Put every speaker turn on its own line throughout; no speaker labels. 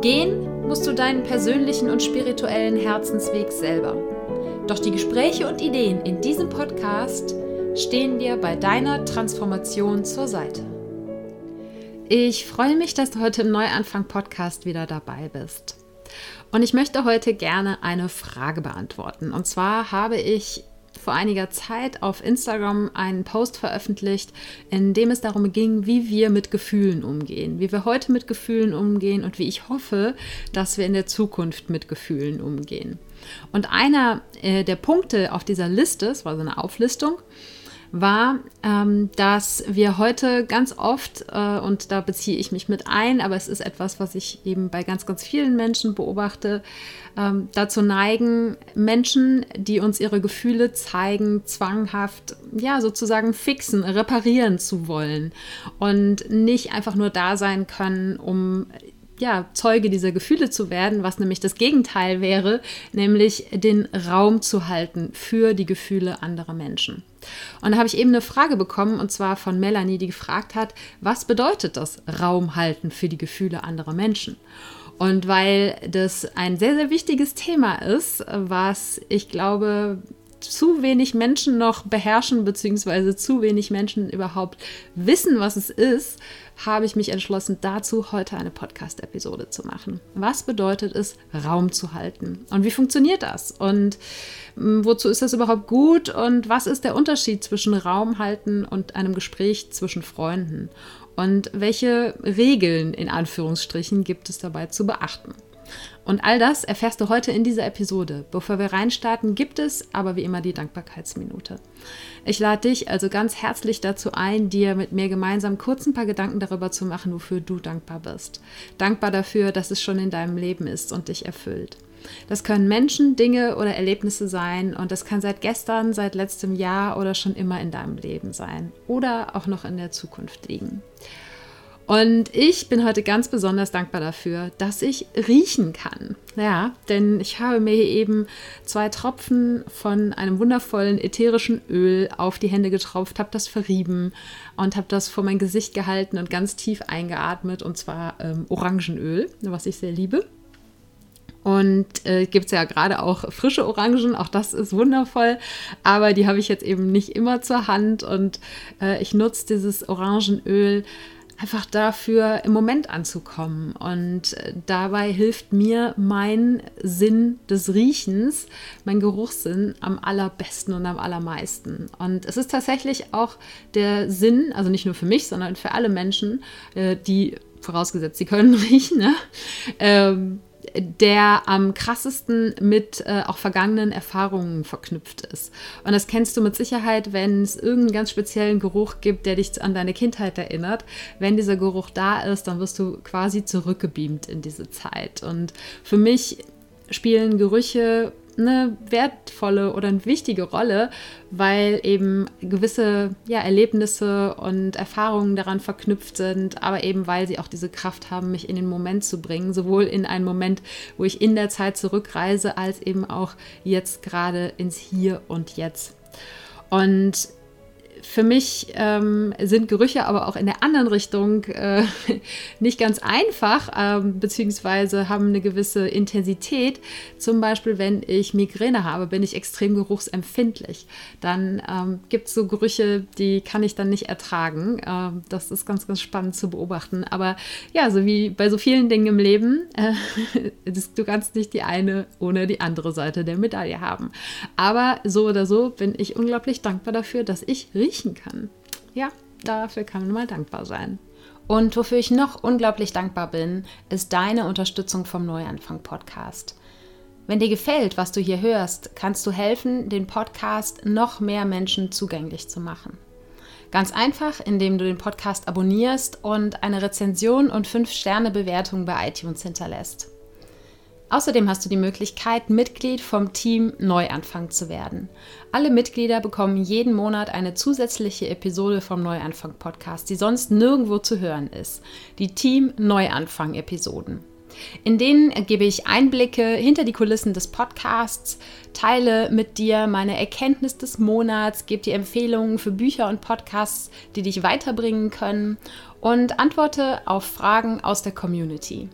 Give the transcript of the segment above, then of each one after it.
Gehen musst du deinen persönlichen und spirituellen Herzensweg selber. Doch die Gespräche und Ideen in diesem Podcast stehen dir bei deiner Transformation zur Seite. Ich freue mich, dass du heute im Neuanfang-Podcast wieder dabei bist. Und ich möchte heute gerne eine Frage beantworten. Und zwar habe ich vor einiger Zeit auf Instagram einen Post veröffentlicht, in dem es darum ging, wie wir mit Gefühlen umgehen, wie wir heute mit Gefühlen umgehen und wie ich hoffe, dass wir in der Zukunft mit Gefühlen umgehen. Und einer äh, der Punkte auf dieser Liste, es war so eine Auflistung, war, ähm, dass wir heute ganz oft, äh, und da beziehe ich mich mit ein, aber es ist etwas, was ich eben bei ganz, ganz vielen Menschen beobachte, ähm, dazu neigen, Menschen, die uns ihre Gefühle zeigen, zwanghaft, ja, sozusagen fixen, reparieren zu wollen und nicht einfach nur da sein können, um ja, Zeuge dieser Gefühle zu werden, was nämlich das Gegenteil wäre, nämlich den Raum zu halten für die Gefühle anderer Menschen. Und da habe ich eben eine Frage bekommen, und zwar von Melanie, die gefragt hat, was bedeutet das Raum halten für die Gefühle anderer Menschen? Und weil das ein sehr, sehr wichtiges Thema ist, was ich glaube, zu wenig Menschen noch beherrschen, beziehungsweise zu wenig Menschen überhaupt wissen, was es ist, habe ich mich entschlossen, dazu heute eine Podcast-Episode zu machen. Was bedeutet es, Raum zu halten? Und wie funktioniert das? Und hm, wozu ist das überhaupt gut? Und was ist der Unterschied zwischen Raum halten und einem Gespräch zwischen Freunden? Und welche Regeln in Anführungsstrichen gibt es dabei zu beachten? Und all das erfährst du heute in dieser Episode. Bevor wir reinstarten, gibt es aber wie immer die Dankbarkeitsminute. Ich lade dich also ganz herzlich dazu ein, dir mit mir gemeinsam kurz ein paar Gedanken darüber zu machen, wofür du dankbar bist. Dankbar dafür, dass es schon in deinem Leben ist und dich erfüllt. Das können Menschen, Dinge oder Erlebnisse sein und das kann seit gestern, seit letztem Jahr oder schon immer in deinem Leben sein oder auch noch in der Zukunft liegen. Und ich bin heute ganz besonders dankbar dafür, dass ich riechen kann. Ja, denn ich habe mir eben zwei Tropfen von einem wundervollen ätherischen Öl auf die Hände getropft, habe das verrieben und habe das vor mein Gesicht gehalten und ganz tief eingeatmet, und zwar ähm, Orangenöl, was ich sehr liebe. Und äh, gibt es ja gerade auch frische Orangen, auch das ist wundervoll, aber die habe ich jetzt eben nicht immer zur Hand und äh, ich nutze dieses Orangenöl einfach dafür im Moment anzukommen. Und äh, dabei hilft mir mein Sinn des Riechens, mein Geruchssinn am allerbesten und am allermeisten. Und es ist tatsächlich auch der Sinn, also nicht nur für mich, sondern für alle Menschen, äh, die vorausgesetzt, sie können riechen, ne? ähm, der am krassesten mit äh, auch vergangenen Erfahrungen verknüpft ist. Und das kennst du mit Sicherheit, wenn es irgendeinen ganz speziellen Geruch gibt, der dich an deine Kindheit erinnert. Wenn dieser Geruch da ist, dann wirst du quasi zurückgebeamt in diese Zeit. Und für mich spielen Gerüche eine wertvolle oder eine wichtige Rolle, weil eben gewisse ja, Erlebnisse und Erfahrungen daran verknüpft sind, aber eben weil sie auch diese Kraft haben, mich in den Moment zu bringen, sowohl in einen Moment, wo ich in der Zeit zurückreise, als eben auch jetzt gerade ins Hier und Jetzt. Und für mich ähm, sind Gerüche aber auch in der anderen Richtung äh, nicht ganz einfach, ähm, beziehungsweise haben eine gewisse Intensität. Zum Beispiel, wenn ich Migräne habe, bin ich extrem geruchsempfindlich. Dann ähm, gibt es so Gerüche, die kann ich dann nicht ertragen. Ähm, das ist ganz, ganz spannend zu beobachten. Aber ja, so wie bei so vielen Dingen im Leben, äh, du kannst nicht die eine ohne die andere Seite der Medaille haben. Aber so oder so bin ich unglaublich dankbar dafür, dass ich rieche riechen kann. Ja, dafür kann man mal dankbar sein. Und wofür ich noch unglaublich dankbar bin, ist deine Unterstützung vom Neuanfang Podcast. Wenn dir gefällt, was du hier hörst, kannst du helfen, den Podcast noch mehr Menschen zugänglich zu machen. Ganz einfach, indem du den Podcast abonnierst und eine Rezension und 5-Sterne-Bewertung bei iTunes hinterlässt. Außerdem hast du die Möglichkeit, Mitglied vom Team Neuanfang zu werden. Alle Mitglieder bekommen jeden Monat eine zusätzliche Episode vom Neuanfang Podcast, die sonst nirgendwo zu hören ist. Die Team Neuanfang Episoden. In denen gebe ich Einblicke hinter die Kulissen des Podcasts, teile mit dir meine Erkenntnis des Monats, gebe dir Empfehlungen für Bücher und Podcasts, die dich weiterbringen können und antworte auf Fragen aus der Community.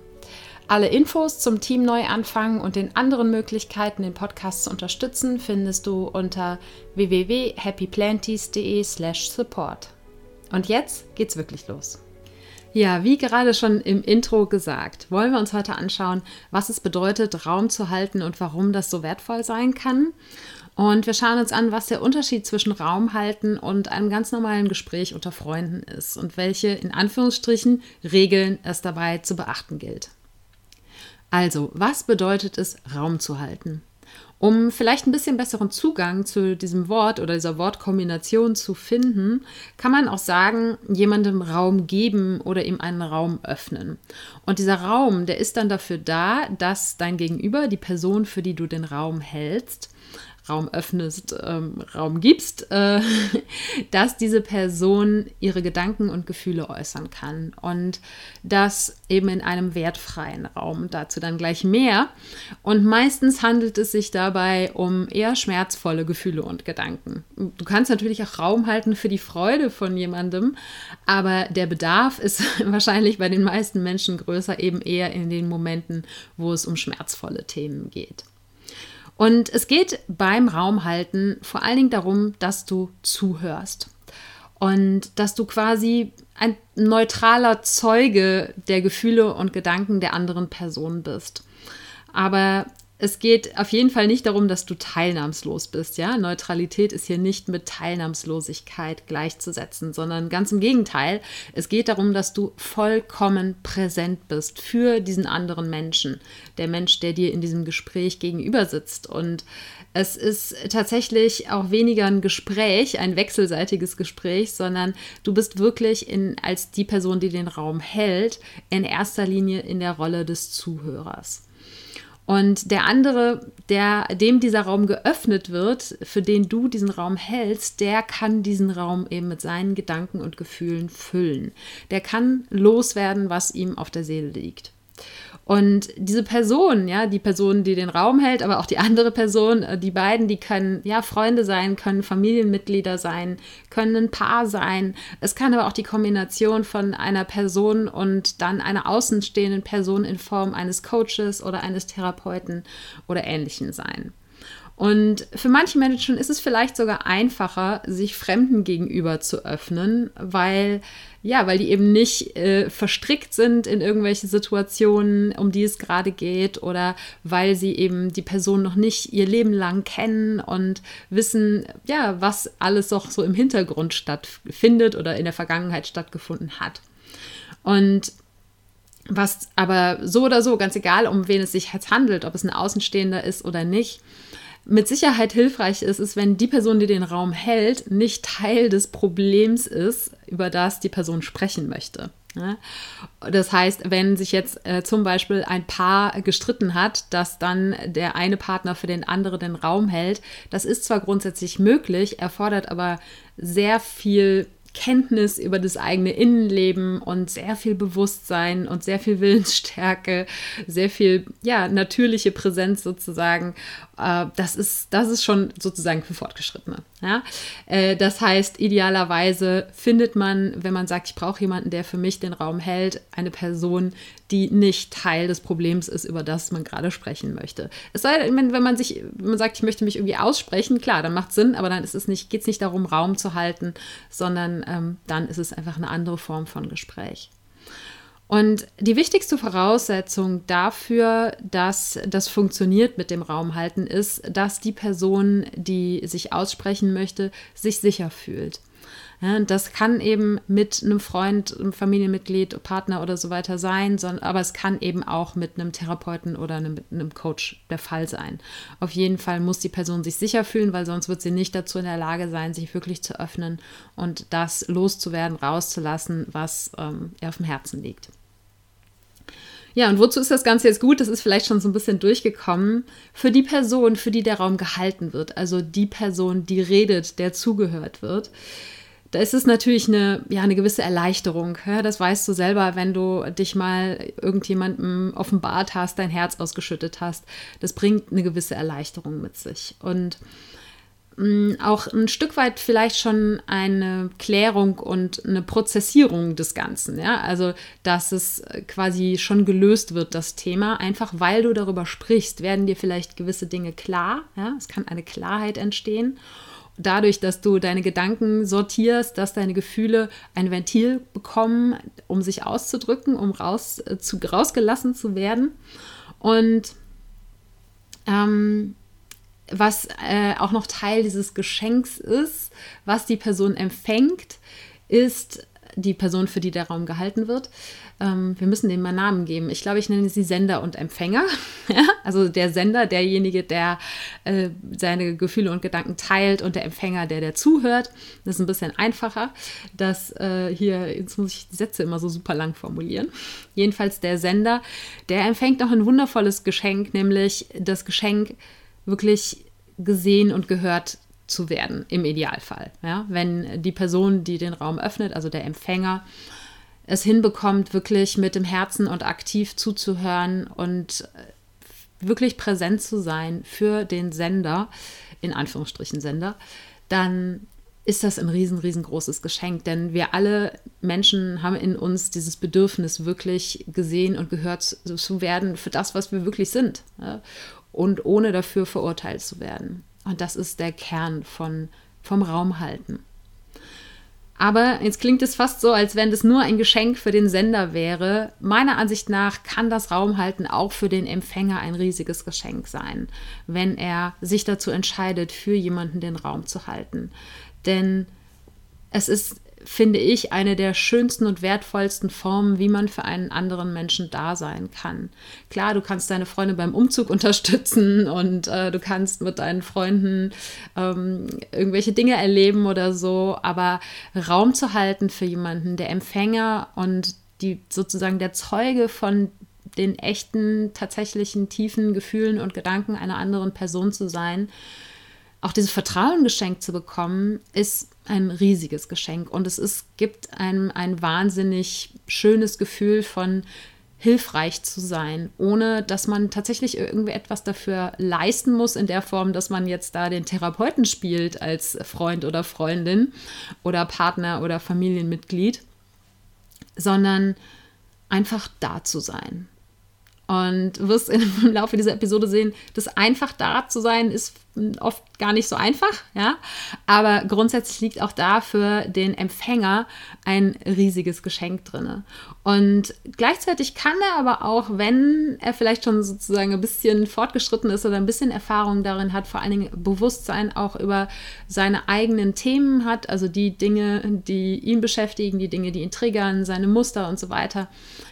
Alle Infos zum Team Neuanfang und den anderen Möglichkeiten, den Podcast zu unterstützen, findest du unter www.happyplanties.de/support. Und jetzt geht's wirklich los. Ja, wie gerade schon im Intro gesagt, wollen wir uns heute anschauen, was es bedeutet, Raum zu halten und warum das so wertvoll sein kann. Und wir schauen uns an, was der Unterschied zwischen Raum halten und einem ganz normalen Gespräch unter Freunden ist und welche in Anführungsstrichen Regeln es dabei zu beachten gilt. Also, was bedeutet es, Raum zu halten? Um vielleicht ein bisschen besseren Zugang zu diesem Wort oder dieser Wortkombination zu finden, kann man auch sagen, jemandem Raum geben oder ihm einen Raum öffnen. Und dieser Raum, der ist dann dafür da, dass dein Gegenüber, die Person, für die du den Raum hältst, Raum öffnest, ähm, Raum gibst, äh, dass diese Person ihre Gedanken und Gefühle äußern kann. Und das eben in einem wertfreien Raum. Dazu dann gleich mehr. Und meistens handelt es sich dabei um eher schmerzvolle Gefühle und Gedanken. Du kannst natürlich auch Raum halten für die Freude von jemandem, aber der Bedarf ist wahrscheinlich bei den meisten Menschen größer, eben eher in den Momenten, wo es um schmerzvolle Themen geht. Und es geht beim Raumhalten vor allen Dingen darum, dass du zuhörst und dass du quasi ein neutraler Zeuge der Gefühle und Gedanken der anderen Person bist. Aber es geht auf jeden Fall nicht darum, dass du teilnahmslos bist. Ja? Neutralität ist hier nicht mit Teilnahmslosigkeit gleichzusetzen, sondern ganz im Gegenteil. Es geht darum, dass du vollkommen präsent bist für diesen anderen Menschen, der Mensch, der dir in diesem Gespräch gegenüber sitzt. Und es ist tatsächlich auch weniger ein Gespräch, ein wechselseitiges Gespräch, sondern du bist wirklich in, als die Person, die den Raum hält, in erster Linie in der Rolle des Zuhörers. Und der andere, der, dem dieser Raum geöffnet wird, für den du diesen Raum hältst, der kann diesen Raum eben mit seinen Gedanken und Gefühlen füllen. Der kann loswerden, was ihm auf der Seele liegt. Und diese Person, ja, die Person, die den Raum hält, aber auch die andere Person, äh, die beiden, die können ja Freunde sein, können Familienmitglieder sein, können ein Paar sein. Es kann aber auch die Kombination von einer Person und dann einer außenstehenden Person in Form eines Coaches oder eines Therapeuten oder ähnlichen sein. Und für manche Menschen ist es vielleicht sogar einfacher, sich Fremden gegenüber zu öffnen, weil ja, weil die eben nicht äh, verstrickt sind in irgendwelche Situationen, um die es gerade geht, oder weil sie eben die Person noch nicht ihr Leben lang kennen und wissen, ja, was alles auch so im Hintergrund stattfindet oder in der Vergangenheit stattgefunden hat. Und was aber so oder so, ganz egal, um wen es sich jetzt handelt, ob es ein Außenstehender ist oder nicht, mit Sicherheit hilfreich ist, ist, wenn die Person, die den Raum hält, nicht Teil des Problems ist, über das die Person sprechen möchte. Das heißt, wenn sich jetzt äh, zum Beispiel ein Paar gestritten hat, dass dann der eine Partner für den anderen den Raum hält, das ist zwar grundsätzlich möglich, erfordert aber sehr viel Kenntnis über das eigene Innenleben und sehr viel Bewusstsein und sehr viel Willensstärke, sehr viel ja, natürliche Präsenz sozusagen. Äh, das, ist, das ist schon sozusagen für Fortgeschrittene. Ja? Äh, das heißt, idealerweise findet man, wenn man sagt, ich brauche jemanden, der für mich den Raum hält, eine Person, die nicht Teil des Problems ist, über das man gerade sprechen möchte. Es sei denn, wenn man sich, wenn man sagt, ich möchte mich irgendwie aussprechen, klar, dann macht es Sinn, aber dann ist es nicht, geht es nicht darum, Raum zu halten, sondern ähm, dann ist es einfach eine andere Form von Gespräch. Und die wichtigste Voraussetzung dafür, dass das funktioniert mit dem Raumhalten, ist, dass die Person, die sich aussprechen möchte, sich sicher fühlt. Ja, das kann eben mit einem Freund, einem Familienmitglied, Partner oder so weiter sein, sondern, aber es kann eben auch mit einem Therapeuten oder einem, einem Coach der Fall sein. Auf jeden Fall muss die Person sich sicher fühlen, weil sonst wird sie nicht dazu in der Lage sein, sich wirklich zu öffnen und das loszuwerden, rauszulassen, was ähm, ihr auf dem Herzen liegt. Ja, und wozu ist das Ganze jetzt gut? Das ist vielleicht schon so ein bisschen durchgekommen. Für die Person, für die der Raum gehalten wird, also die Person, die redet, der zugehört wird. Da ist es natürlich eine, ja, eine gewisse Erleichterung. Ja, das weißt du selber, wenn du dich mal irgendjemandem offenbart hast, dein Herz ausgeschüttet hast. Das bringt eine gewisse Erleichterung mit sich. Und Mm, auch ein Stück weit vielleicht schon eine Klärung und eine Prozessierung des Ganzen. Ja? Also, dass es quasi schon gelöst wird, das Thema. Einfach weil du darüber sprichst, werden dir vielleicht gewisse Dinge klar. Ja? Es kann eine Klarheit entstehen. Dadurch, dass du deine Gedanken sortierst, dass deine Gefühle ein Ventil bekommen, um sich auszudrücken, um raus, äh, zu, rausgelassen zu werden. Und ähm, was äh, auch noch Teil dieses Geschenks ist, was die Person empfängt, ist die Person, für die der Raum gehalten wird. Ähm, wir müssen dem mal Namen geben. Ich glaube, ich nenne sie Sender und Empfänger. also der Sender, derjenige, der äh, seine Gefühle und Gedanken teilt und der Empfänger, der der zuhört. Das ist ein bisschen einfacher. Das äh, hier, jetzt muss ich die Sätze immer so super lang formulieren. Jedenfalls der Sender, der empfängt auch ein wundervolles Geschenk, nämlich das Geschenk, wirklich gesehen und gehört zu werden, im Idealfall. Ja? Wenn die Person, die den Raum öffnet, also der Empfänger, es hinbekommt, wirklich mit dem Herzen und aktiv zuzuhören und wirklich präsent zu sein für den Sender, in Anführungsstrichen Sender, dann ist das ein riesen, riesengroßes Geschenk, denn wir alle Menschen haben in uns dieses Bedürfnis, wirklich gesehen und gehört zu werden für das, was wir wirklich sind und ohne dafür verurteilt zu werden. Und das ist der Kern von, vom Raumhalten. Aber jetzt klingt es fast so, als wenn das nur ein Geschenk für den Sender wäre. Meiner Ansicht nach kann das Raumhalten auch für den Empfänger ein riesiges Geschenk sein, wenn er sich dazu entscheidet, für jemanden den Raum zu halten. Denn es ist finde ich, eine der schönsten und wertvollsten Formen, wie man für einen anderen Menschen da sein kann. Klar, du kannst deine Freunde beim Umzug unterstützen und äh, du kannst mit deinen Freunden ähm, irgendwelche Dinge erleben oder so, aber Raum zu halten für jemanden, der Empfänger und die sozusagen der Zeuge von den echten, tatsächlichen, tiefen Gefühlen und Gedanken einer anderen Person zu sein, auch dieses Vertrauen geschenkt zu bekommen, ist ein riesiges Geschenk. Und es ist, gibt einem ein wahnsinnig schönes Gefühl von hilfreich zu sein, ohne dass man tatsächlich irgendwie etwas dafür leisten muss, in der Form, dass man jetzt da den Therapeuten spielt als Freund oder Freundin oder Partner oder Familienmitglied, sondern einfach da zu sein. Und du wirst im Laufe dieser Episode sehen, dass einfach da zu sein ist oft gar nicht so einfach, ja. Aber grundsätzlich liegt auch da für den Empfänger ein riesiges Geschenk drin. Und gleichzeitig kann er aber auch, wenn er vielleicht schon sozusagen ein bisschen fortgeschritten ist oder ein bisschen Erfahrung darin hat, vor allen Dingen Bewusstsein auch über seine eigenen Themen hat, also die Dinge, die ihn beschäftigen, die Dinge, die ihn triggern, seine Muster und so weiter,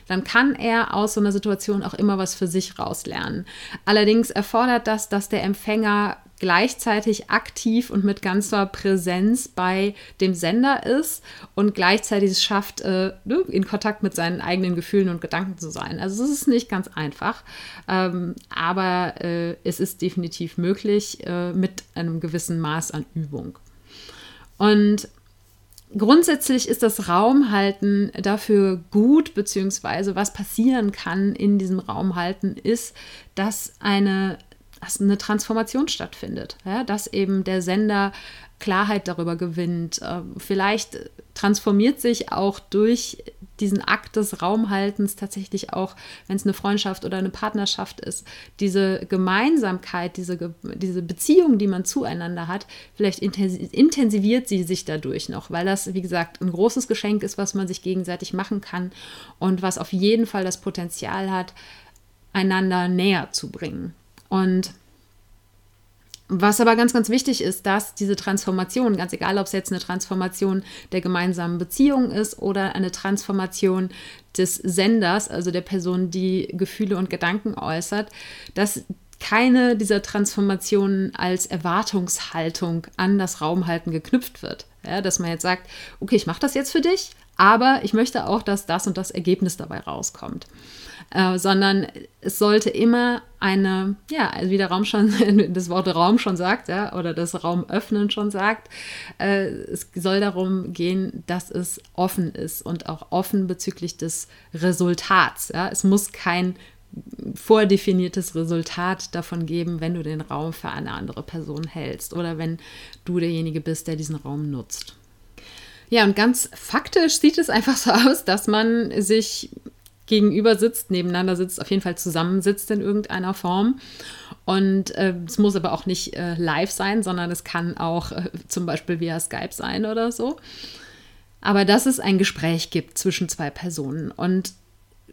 dann kann er aus so einer Situation auch immer was für sich rauslernen. Allerdings erfordert das, dass der Empfänger gleichzeitig aktiv und mit ganzer Präsenz bei dem Sender ist und gleichzeitig es schafft, äh, ne, in Kontakt mit seinen eigenen Gefühlen und Gedanken zu sein. Also es ist nicht ganz einfach, ähm, aber äh, es ist definitiv möglich äh, mit einem gewissen Maß an Übung. Und grundsätzlich ist das Raumhalten dafür gut, beziehungsweise was passieren kann in diesem Raumhalten ist, dass eine, dass eine Transformation stattfindet. Ja? Dass eben der Sender Klarheit darüber gewinnt. Äh, vielleicht transformiert sich auch durch diesen Akt des Raumhaltens tatsächlich auch, wenn es eine Freundschaft oder eine Partnerschaft ist, diese Gemeinsamkeit, diese, diese Beziehung, die man zueinander hat, vielleicht intensiviert sie sich dadurch noch, weil das, wie gesagt, ein großes Geschenk ist, was man sich gegenseitig machen kann und was auf jeden Fall das Potenzial hat, einander näher zu bringen. Und was aber ganz, ganz wichtig ist, dass diese Transformation, ganz egal, ob es jetzt eine Transformation der gemeinsamen Beziehung ist oder eine Transformation des Senders, also der Person, die Gefühle und Gedanken äußert, dass keine dieser Transformationen als Erwartungshaltung an das Raumhalten geknüpft wird. Ja, dass man jetzt sagt, okay, ich mache das jetzt für dich, aber ich möchte auch, dass das und das Ergebnis dabei rauskommt. Äh, sondern es sollte immer eine, ja, also wie der Raum schon, das Wort Raum schon sagt, ja, oder das Raum öffnen schon sagt, äh, es soll darum gehen, dass es offen ist und auch offen bezüglich des Resultats. Ja. Es muss kein vordefiniertes Resultat davon geben, wenn du den Raum für eine andere Person hältst oder wenn du derjenige bist, der diesen Raum nutzt. Ja, und ganz faktisch sieht es einfach so aus, dass man sich gegenüber sitzt, nebeneinander sitzt, auf jeden Fall zusammensitzt in irgendeiner Form. Und äh, es muss aber auch nicht äh, live sein, sondern es kann auch äh, zum Beispiel via Skype sein oder so. Aber dass es ein Gespräch gibt zwischen zwei Personen. Und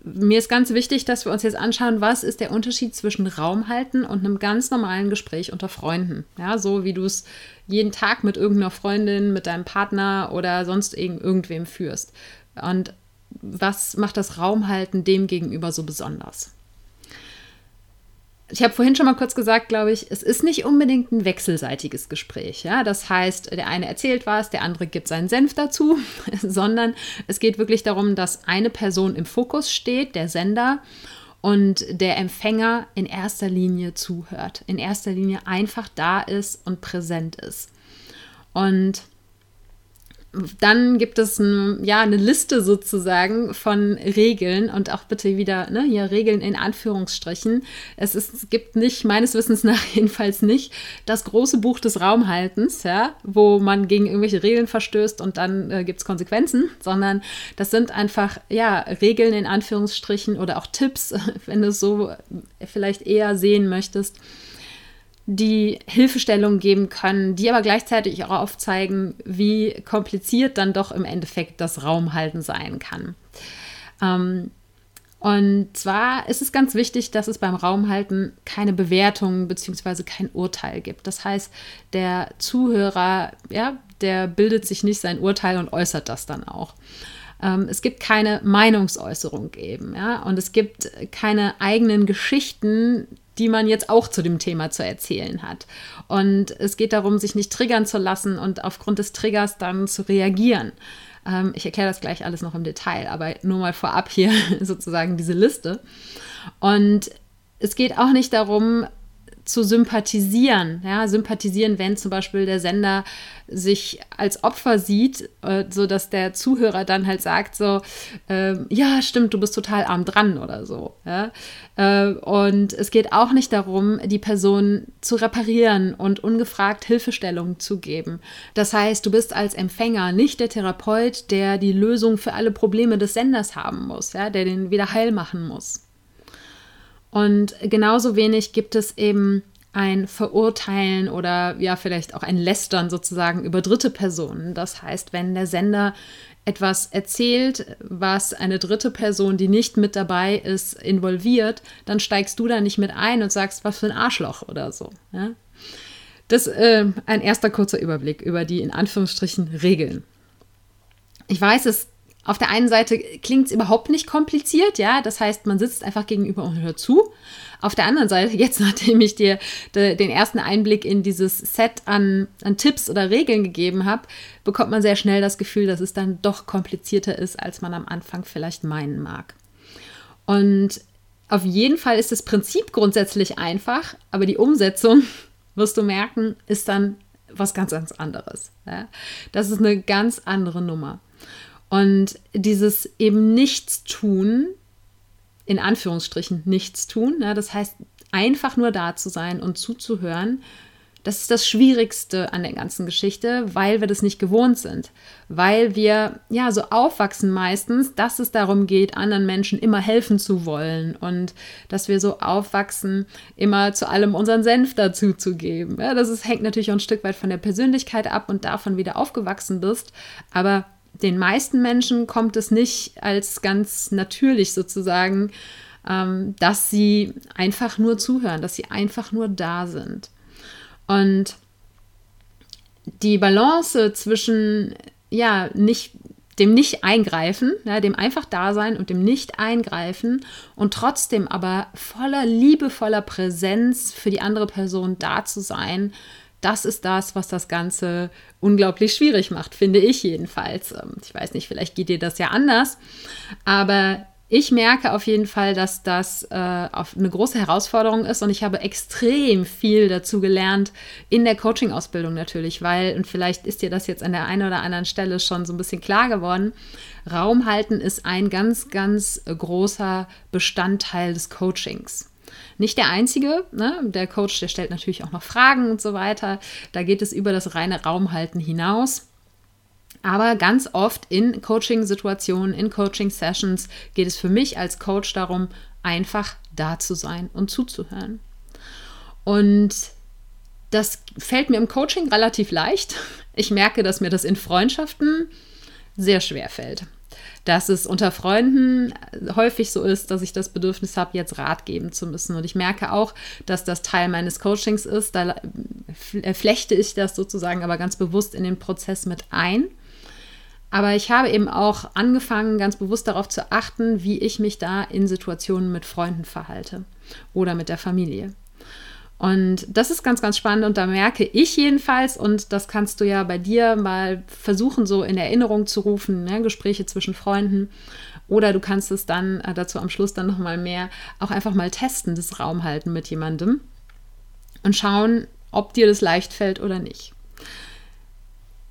mir ist ganz wichtig, dass wir uns jetzt anschauen, was ist der Unterschied zwischen Raumhalten und einem ganz normalen Gespräch unter Freunden. Ja, so wie du es jeden Tag mit irgendeiner Freundin, mit deinem Partner oder sonst irgendwem führst. Und was macht das Raumhalten dem gegenüber so besonders? Ich habe vorhin schon mal kurz gesagt, glaube ich, es ist nicht unbedingt ein wechselseitiges Gespräch. Ja? Das heißt, der eine erzählt was, der andere gibt seinen Senf dazu, sondern es geht wirklich darum, dass eine Person im Fokus steht, der Sender, und der Empfänger in erster Linie zuhört, in erster Linie einfach da ist und präsent ist. Und dann gibt es ein, ja, eine Liste sozusagen von Regeln und auch bitte wieder ne, hier Regeln in Anführungsstrichen. Es, ist, es gibt nicht, meines Wissens nach jedenfalls nicht, das große Buch des Raumhaltens, ja, wo man gegen irgendwelche Regeln verstößt und dann äh, gibt es Konsequenzen, sondern das sind einfach ja, Regeln in Anführungsstrichen oder auch Tipps, wenn du es so vielleicht eher sehen möchtest die Hilfestellung geben können, die aber gleichzeitig auch aufzeigen, wie kompliziert dann doch im Endeffekt das Raumhalten sein kann. Ähm, und zwar ist es ganz wichtig, dass es beim Raumhalten keine Bewertung bzw. kein Urteil gibt. Das heißt, der Zuhörer, ja, der bildet sich nicht sein Urteil und äußert das dann auch. Ähm, es gibt keine Meinungsäußerung eben, ja, und es gibt keine eigenen Geschichten, die man jetzt auch zu dem Thema zu erzählen hat. Und es geht darum, sich nicht triggern zu lassen und aufgrund des Triggers dann zu reagieren. Ähm, ich erkläre das gleich alles noch im Detail, aber nur mal vorab hier sozusagen diese Liste. Und es geht auch nicht darum, zu sympathisieren. Ja, sympathisieren, wenn zum Beispiel der Sender sich als Opfer sieht, äh, so dass der Zuhörer dann halt sagt so, äh, ja, stimmt, du bist total arm dran oder so. Ja? Äh, und es geht auch nicht darum, die Person zu reparieren und ungefragt Hilfestellung zu geben. Das heißt, du bist als Empfänger nicht der Therapeut, der die Lösung für alle Probleme des Senders haben muss, ja, der den wieder heil machen muss. Und genauso wenig gibt es eben ein Verurteilen oder ja vielleicht auch ein Lästern sozusagen über dritte Personen. Das heißt, wenn der Sender etwas erzählt, was eine dritte Person, die nicht mit dabei ist, involviert, dann steigst du da nicht mit ein und sagst, was für ein Arschloch oder so. Ja? Das ist äh, ein erster kurzer Überblick über die in Anführungsstrichen Regeln. Ich weiß, es auf der einen Seite klingt es überhaupt nicht kompliziert, ja, das heißt, man sitzt einfach gegenüber und hört zu. Auf der anderen Seite, jetzt nachdem ich dir de, den ersten Einblick in dieses Set an, an Tipps oder Regeln gegeben habe, bekommt man sehr schnell das Gefühl, dass es dann doch komplizierter ist, als man am Anfang vielleicht meinen mag. Und auf jeden Fall ist das Prinzip grundsätzlich einfach, aber die Umsetzung, wirst du merken, ist dann was ganz, ganz anderes. Ja? Das ist eine ganz andere Nummer. Und dieses eben nichts tun, in Anführungsstrichen nichts tun, ja, das heißt einfach nur da zu sein und zuzuhören, das ist das Schwierigste an der ganzen Geschichte, weil wir das nicht gewohnt sind. Weil wir ja so aufwachsen meistens, dass es darum geht, anderen Menschen immer helfen zu wollen und dass wir so aufwachsen, immer zu allem unseren Senf dazu zu geben. Ja, das ist, hängt natürlich auch ein Stück weit von der Persönlichkeit ab und davon, wie du aufgewachsen bist. Aber den meisten Menschen kommt es nicht als ganz natürlich sozusagen, ähm, dass sie einfach nur zuhören, dass sie einfach nur da sind. Und die Balance zwischen, ja, nicht dem nicht eingreifen, ja, dem einfach da sein und dem nicht eingreifen und trotzdem aber voller liebevoller Präsenz für die andere Person da zu sein, das ist das, was das Ganze unglaublich schwierig macht, finde ich jedenfalls. Ähm, ich weiß nicht, vielleicht geht dir das ja anders, aber ich merke auf jeden Fall, dass das äh, eine große Herausforderung ist und ich habe extrem viel dazu gelernt in der Coaching-Ausbildung natürlich, weil, und vielleicht ist dir das jetzt an der einen oder anderen Stelle schon so ein bisschen klar geworden, Raum halten ist ein ganz, ganz großer Bestandteil des Coachings. Nicht der einzige, ne? der Coach, der stellt natürlich auch noch Fragen und so weiter. Da geht es über das reine Raumhalten hinaus. Aber ganz oft in Coaching-Situationen, in Coaching-Sessions geht es für mich als Coach darum, einfach da zu sein und zuzuhören. Und das fällt mir im Coaching relativ leicht. Ich merke, dass mir das in Freundschaften sehr schwer fällt. Dass es unter Freunden häufig so ist, dass ich das Bedürfnis habe, jetzt Rat geben zu müssen. Und ich merke auch, dass das Teil meines Coachings ist. Da flechte ich das sozusagen aber ganz bewusst in den Prozess mit ein aber ich habe eben auch angefangen, ganz bewusst darauf zu achten, wie ich mich da in Situationen mit Freunden verhalte oder mit der Familie. Und das ist ganz, ganz spannend und da merke ich jedenfalls, und das kannst du ja bei dir mal versuchen, so in Erinnerung zu rufen, ne? Gespräche zwischen Freunden. Oder du kannst es dann äh, dazu am Schluss dann nochmal mehr auch einfach mal testen, das Raum halten mit jemandem und schauen, ob dir das leicht fällt oder nicht.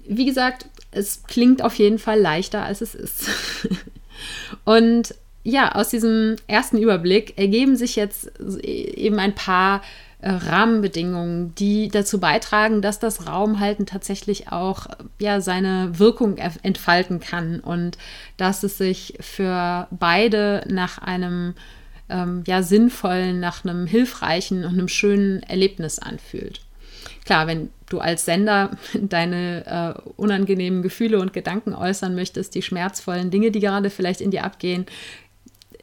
Wie gesagt, es klingt auf jeden Fall leichter, als es ist. Und ja, aus diesem ersten Überblick ergeben sich jetzt eben ein paar äh, Rahmenbedingungen, die dazu beitragen, dass das Raumhalten tatsächlich auch ja, seine Wirkung entfalten kann und dass es sich für beide nach einem ähm, ja, sinnvollen, nach einem hilfreichen und einem schönen Erlebnis anfühlt. Klar, wenn du als Sender deine äh, unangenehmen Gefühle und Gedanken äußern möchtest, die schmerzvollen Dinge, die gerade vielleicht in dir abgehen,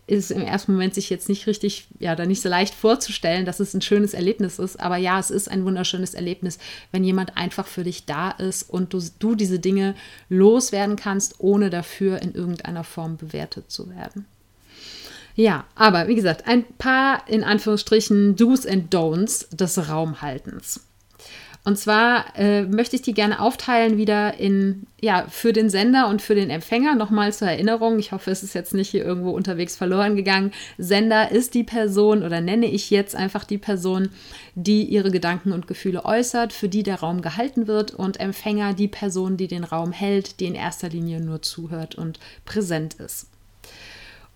ist im ersten Moment sich jetzt nicht richtig, ja, da nicht so leicht vorzustellen, dass es ein schönes Erlebnis ist. Aber ja, es ist ein wunderschönes Erlebnis, wenn jemand einfach für dich da ist und du, du diese Dinge loswerden kannst, ohne dafür in irgendeiner Form bewertet zu werden. Ja, aber wie gesagt, ein paar in Anführungsstrichen Do's and Don'ts des Raumhaltens. Und zwar äh, möchte ich die gerne aufteilen wieder in, ja, für den Sender und für den Empfänger. Nochmal zur Erinnerung, ich hoffe, es ist jetzt nicht hier irgendwo unterwegs verloren gegangen. Sender ist die Person oder nenne ich jetzt einfach die Person, die ihre Gedanken und Gefühle äußert, für die der Raum gehalten wird und Empfänger die Person, die den Raum hält, die in erster Linie nur zuhört und präsent ist.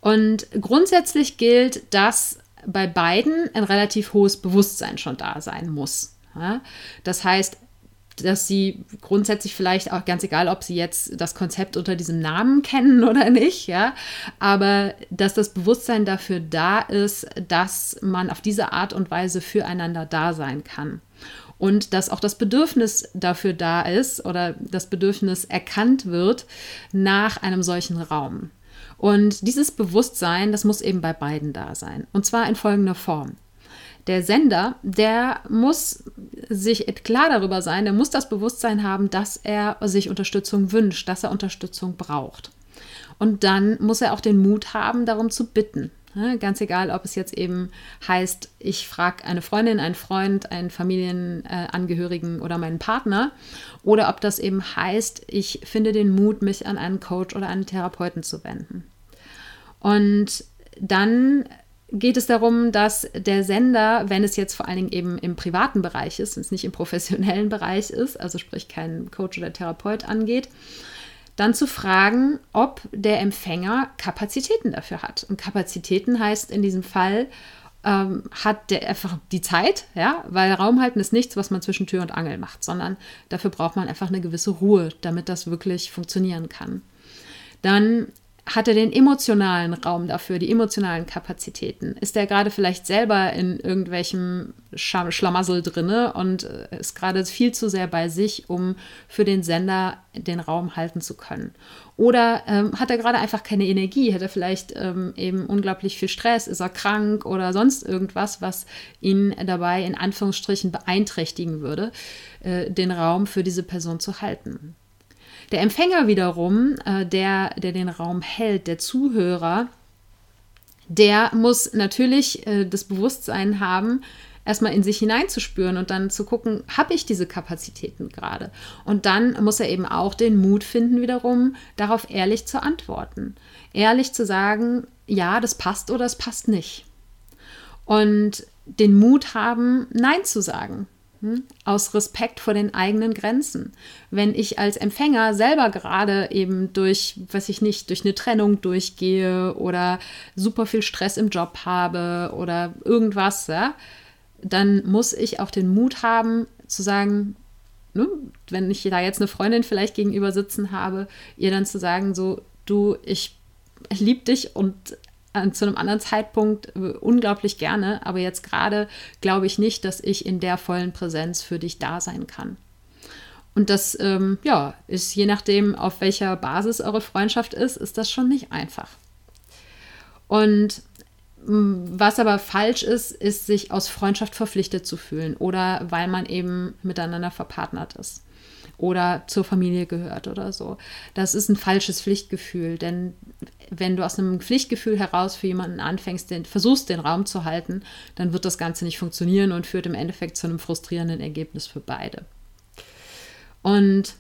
Und grundsätzlich gilt, dass bei beiden ein relativ hohes Bewusstsein schon da sein muss. Ja? Das heißt, dass sie grundsätzlich vielleicht auch ganz egal, ob sie jetzt das Konzept unter diesem Namen kennen oder nicht, ja, aber dass das Bewusstsein dafür da ist, dass man auf diese Art und Weise füreinander da sein kann. Und dass auch das Bedürfnis dafür da ist oder das Bedürfnis erkannt wird nach einem solchen Raum. Und dieses Bewusstsein, das muss eben bei beiden da sein. Und zwar in folgender Form der Sender, der muss sich klar darüber sein, der muss das Bewusstsein haben, dass er sich Unterstützung wünscht, dass er Unterstützung braucht. Und dann muss er auch den Mut haben, darum zu bitten. Ganz egal, ob es jetzt eben heißt, ich frage eine Freundin, einen Freund, einen Familienangehörigen oder meinen Partner, oder ob das eben heißt, ich finde den Mut, mich an einen Coach oder einen Therapeuten zu wenden. Und dann geht es darum, dass der Sender, wenn es jetzt vor allen Dingen eben im privaten Bereich ist, wenn es nicht im professionellen Bereich ist, also sprich kein Coach oder Therapeut angeht, dann zu fragen, ob der Empfänger Kapazitäten dafür hat. Und Kapazitäten heißt in diesem Fall, ähm, hat der einfach die Zeit, ja, weil Raumhalten ist nichts, was man zwischen Tür und Angel macht, sondern dafür braucht man einfach eine gewisse Ruhe, damit das wirklich funktionieren kann. Dann hat er den emotionalen Raum dafür, die emotionalen Kapazitäten? Ist er gerade vielleicht selber in irgendwelchem Schlamassel drinne und äh, ist gerade viel zu sehr bei sich, um für den Sender den Raum halten zu können? Oder ähm, hat er gerade einfach keine Energie? Hat er vielleicht ähm, eben unglaublich viel Stress? Ist er krank oder sonst irgendwas, was ihn dabei in Anführungsstrichen beeinträchtigen würde, äh, den Raum für diese Person zu halten? Der Empfänger wiederum, äh, der, der den Raum hält, der Zuhörer, der muss natürlich äh, das Bewusstsein haben, erstmal in sich hineinzuspüren und dann zu gucken, habe ich diese Kapazitäten gerade? Und dann muss er eben auch den Mut finden, wiederum darauf ehrlich zu antworten. Ehrlich zu sagen, ja, das passt oder es passt nicht. Und den Mut haben, Nein zu sagen. Aus Respekt vor den eigenen Grenzen. Wenn ich als Empfänger selber gerade eben durch, weiß ich nicht, durch eine Trennung durchgehe oder super viel Stress im Job habe oder irgendwas, ja, dann muss ich auch den Mut haben zu sagen, ne, wenn ich da jetzt eine Freundin vielleicht gegenüber sitzen habe, ihr dann zu sagen, so, du, ich liebe dich und zu einem anderen Zeitpunkt äh, unglaublich gerne, aber jetzt gerade glaube ich nicht, dass ich in der vollen Präsenz für dich da sein kann. Und das, ähm, ja, ist je nachdem, auf welcher Basis eure Freundschaft ist, ist das schon nicht einfach. Und was aber falsch ist, ist, sich aus Freundschaft verpflichtet zu fühlen oder weil man eben miteinander verpartnert ist oder zur Familie gehört oder so. Das ist ein falsches Pflichtgefühl, denn wenn du aus einem Pflichtgefühl heraus für jemanden anfängst, den, versuchst, den Raum zu halten, dann wird das Ganze nicht funktionieren und führt im Endeffekt zu einem frustrierenden Ergebnis für beide. Und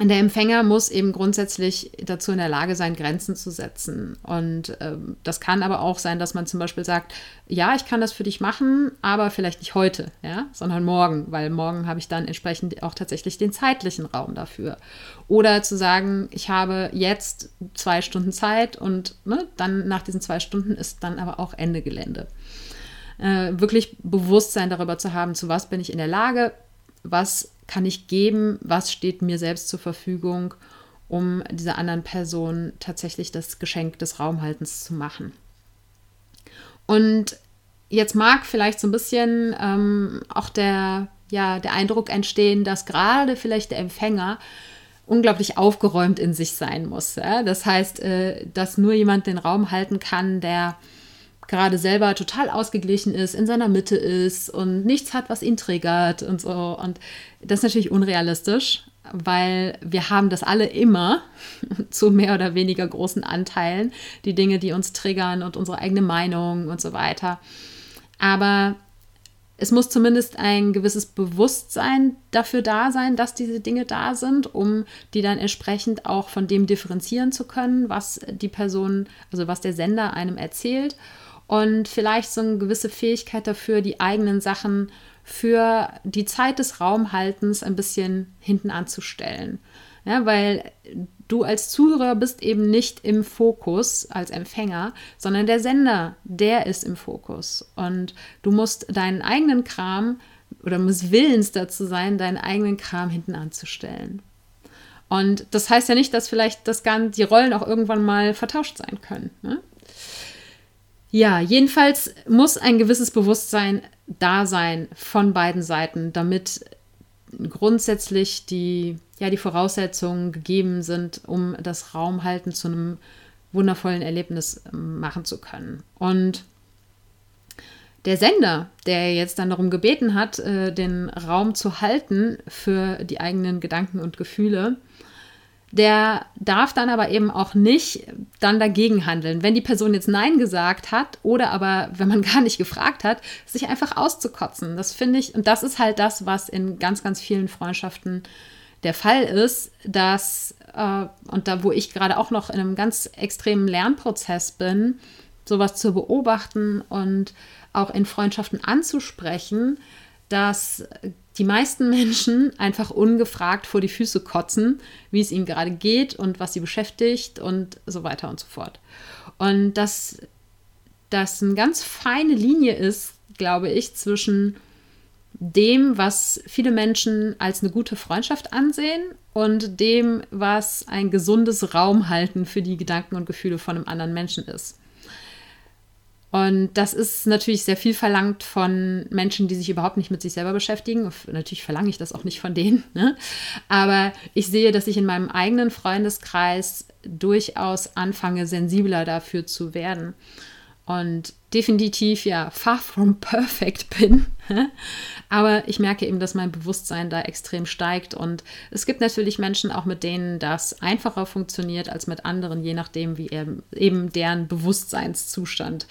der Empfänger muss eben grundsätzlich dazu in der Lage sein, Grenzen zu setzen. Und ähm, das kann aber auch sein, dass man zum Beispiel sagt, ja, ich kann das für dich machen, aber vielleicht nicht heute, ja, sondern morgen, weil morgen habe ich dann entsprechend auch tatsächlich den zeitlichen Raum dafür. Oder zu sagen, ich habe jetzt zwei Stunden Zeit und ne, dann nach diesen zwei Stunden ist dann aber auch Ende Gelände. Äh, wirklich Bewusstsein darüber zu haben, zu was bin ich in der Lage, was kann ich geben, was steht mir selbst zur Verfügung, um dieser anderen Person tatsächlich das Geschenk des Raumhaltens zu machen. Und jetzt mag vielleicht so ein bisschen ähm, auch der, ja, der Eindruck entstehen, dass gerade vielleicht der Empfänger unglaublich aufgeräumt in sich sein muss. Ja? Das heißt, äh, dass nur jemand den Raum halten kann, der gerade selber total ausgeglichen ist, in seiner Mitte ist und nichts hat, was ihn triggert und so. Und das ist natürlich unrealistisch, weil wir haben das alle immer zu mehr oder weniger großen Anteilen, die Dinge, die uns triggern und unsere eigene Meinung und so weiter. Aber es muss zumindest ein gewisses Bewusstsein dafür da sein, dass diese Dinge da sind, um die dann entsprechend auch von dem differenzieren zu können, was die Person, also was der Sender einem erzählt und vielleicht so eine gewisse Fähigkeit dafür, die eigenen Sachen für die Zeit des Raumhaltens ein bisschen hinten anzustellen. Ja, weil du als Zuhörer bist eben nicht im Fokus als Empfänger, sondern der Sender, der ist im Fokus. Und du musst deinen eigenen Kram oder musst willens dazu sein, deinen eigenen Kram hinten anzustellen. Und das heißt ja nicht, dass vielleicht das Ganze, die Rollen auch irgendwann mal vertauscht sein können. Ne? Ja, jedenfalls muss ein gewisses Bewusstsein da sein von beiden Seiten, damit grundsätzlich die, ja, die Voraussetzungen gegeben sind, um das Raumhalten zu einem wundervollen Erlebnis ähm, machen zu können. Und der Sender, der jetzt dann darum gebeten hat, äh, den Raum zu halten für die eigenen Gedanken und Gefühle, der darf dann aber eben auch nicht dann dagegen handeln. Wenn die Person jetzt Nein gesagt hat oder aber, wenn man gar nicht gefragt hat, sich einfach auszukotzen. Das finde ich, und das ist halt das, was in ganz, ganz vielen Freundschaften der Fall ist, dass, äh, und da, wo ich gerade auch noch in einem ganz extremen Lernprozess bin, sowas zu beobachten und auch in Freundschaften anzusprechen, dass die meisten Menschen einfach ungefragt vor die Füße kotzen, wie es ihnen gerade geht und was sie beschäftigt und so weiter und so fort. Und dass das eine ganz feine Linie ist, glaube ich, zwischen dem, was viele Menschen als eine gute Freundschaft ansehen und dem, was ein gesundes Raumhalten für die Gedanken und Gefühle von einem anderen Menschen ist. Und das ist natürlich sehr viel verlangt von Menschen, die sich überhaupt nicht mit sich selber beschäftigen. Natürlich verlange ich das auch nicht von denen. Ne? Aber ich sehe, dass ich in meinem eigenen Freundeskreis durchaus anfange, sensibler dafür zu werden. Und definitiv ja far from perfect bin. Aber ich merke eben, dass mein Bewusstsein da extrem steigt. Und es gibt natürlich Menschen auch, mit denen das einfacher funktioniert als mit anderen, je nachdem, wie eben, deren Bewusstseinszustand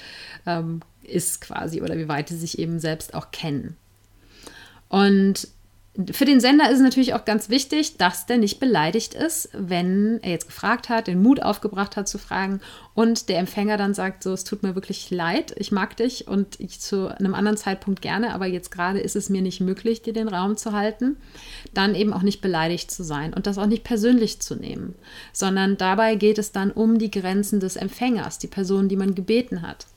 ähm, ist quasi oder wie weit sie sich eben selbst auch kennen. Und für den Sender ist es natürlich auch ganz wichtig, dass der nicht beleidigt ist, wenn er jetzt gefragt hat, den Mut aufgebracht hat zu fragen und der Empfänger dann sagt, so, es tut mir wirklich leid, ich mag dich und ich zu einem anderen Zeitpunkt gerne, aber jetzt gerade ist es mir nicht möglich, dir den Raum zu halten, dann eben auch nicht beleidigt zu sein und das auch nicht persönlich zu nehmen, sondern dabei geht es dann um die Grenzen des Empfängers, die Person, die man gebeten hat.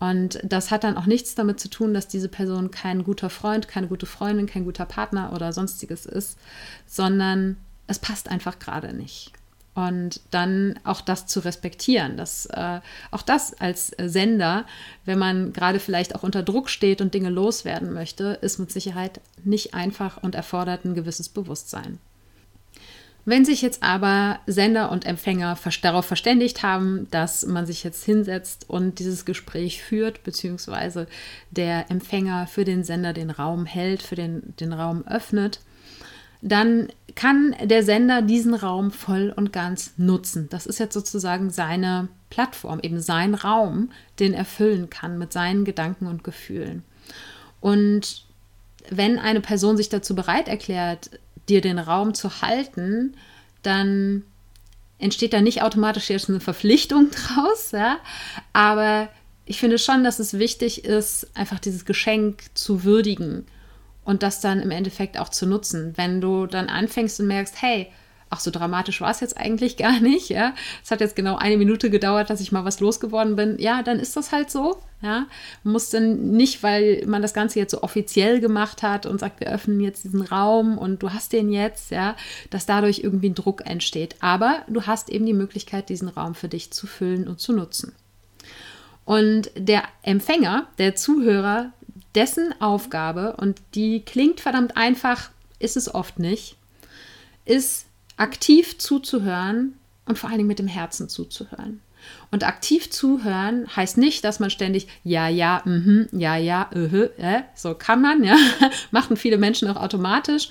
Und das hat dann auch nichts damit zu tun, dass diese Person kein guter Freund, keine gute Freundin, kein guter Partner oder sonstiges ist, sondern es passt einfach gerade nicht. Und dann auch das zu respektieren, dass äh, auch das als Sender, wenn man gerade vielleicht auch unter Druck steht und Dinge loswerden möchte, ist mit Sicherheit nicht einfach und erfordert ein gewisses Bewusstsein. Wenn sich jetzt aber Sender und Empfänger darauf verständigt haben, dass man sich jetzt hinsetzt und dieses Gespräch führt, beziehungsweise der Empfänger für den Sender den Raum hält, für den, den Raum öffnet, dann kann der Sender diesen Raum voll und ganz nutzen. Das ist jetzt sozusagen seine Plattform, eben sein Raum, den er füllen kann mit seinen Gedanken und Gefühlen. Und wenn eine Person sich dazu bereit erklärt, dir den Raum zu halten, dann entsteht da nicht automatisch jetzt eine Verpflichtung draus, ja. Aber ich finde schon, dass es wichtig ist, einfach dieses Geschenk zu würdigen und das dann im Endeffekt auch zu nutzen. Wenn du dann anfängst und merkst, hey, ach, so dramatisch war es jetzt eigentlich gar nicht, ja. Es hat jetzt genau eine Minute gedauert, dass ich mal was losgeworden bin. Ja, dann ist das halt so, ja. Man muss dann nicht, weil man das Ganze jetzt so offiziell gemacht hat und sagt, wir öffnen jetzt diesen Raum und du hast den jetzt, ja, dass dadurch irgendwie ein Druck entsteht. Aber du hast eben die Möglichkeit, diesen Raum für dich zu füllen und zu nutzen. Und der Empfänger, der Zuhörer, dessen Aufgabe, und die klingt verdammt einfach, ist es oft nicht, ist aktiv zuzuhören und vor allen Dingen mit dem Herzen zuzuhören. Und aktiv zuhören heißt nicht, dass man ständig ja, ja, mhm, ja, ja, uh, äh, so kann man, ja, machen viele Menschen auch automatisch.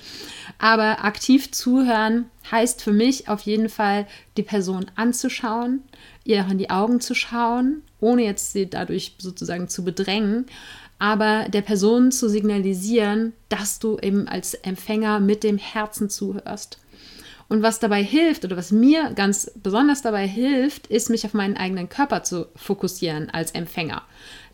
Aber aktiv zuhören heißt für mich auf jeden Fall, die Person anzuschauen, ihr auch in die Augen zu schauen, ohne jetzt sie dadurch sozusagen zu bedrängen, aber der Person zu signalisieren, dass du eben als Empfänger mit dem Herzen zuhörst. Und was dabei hilft oder was mir ganz besonders dabei hilft, ist, mich auf meinen eigenen Körper zu fokussieren als Empfänger.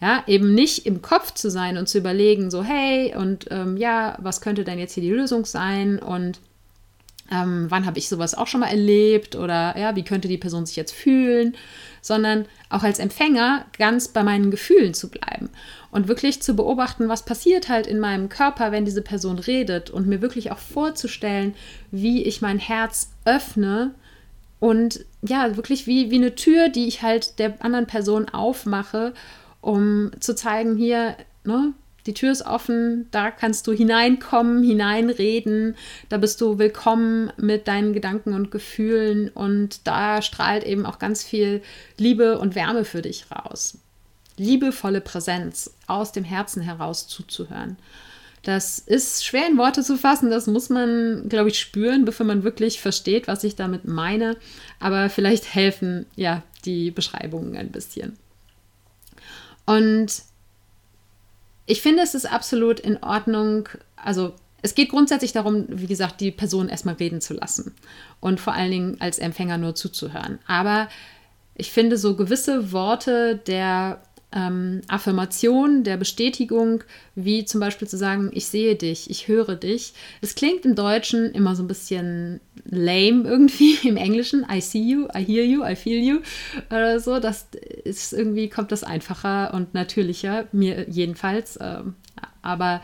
Ja, eben nicht im Kopf zu sein und zu überlegen, so, hey, und ähm, ja, was könnte denn jetzt hier die Lösung sein? Und ähm, wann habe ich sowas auch schon mal erlebt? Oder ja, wie könnte die Person sich jetzt fühlen? Sondern auch als Empfänger ganz bei meinen Gefühlen zu bleiben und wirklich zu beobachten, was passiert halt in meinem Körper, wenn diese Person redet und mir wirklich auch vorzustellen, wie ich mein Herz öffne und ja, wirklich wie, wie eine Tür, die ich halt der anderen Person aufmache, um zu zeigen, hier, ne, die Tür ist offen, da kannst du hineinkommen, hineinreden, da bist du willkommen mit deinen Gedanken und Gefühlen und da strahlt eben auch ganz viel Liebe und Wärme für dich raus. Liebevolle Präsenz aus dem Herzen heraus zuzuhören. Das ist schwer in Worte zu fassen, das muss man, glaube ich, spüren, bevor man wirklich versteht, was ich damit meine. Aber vielleicht helfen ja die Beschreibungen ein bisschen. Und ich finde, es ist absolut in Ordnung. Also, es geht grundsätzlich darum, wie gesagt, die Person erstmal reden zu lassen und vor allen Dingen als Empfänger nur zuzuhören. Aber ich finde, so gewisse Worte der ähm, Affirmation, der Bestätigung, wie zum Beispiel zu sagen, ich sehe dich, ich höre dich. Es klingt im Deutschen immer so ein bisschen lame irgendwie, im Englischen, I see you, I hear you, I feel you oder so. Das ist irgendwie, kommt das einfacher und natürlicher, mir jedenfalls. Ähm, aber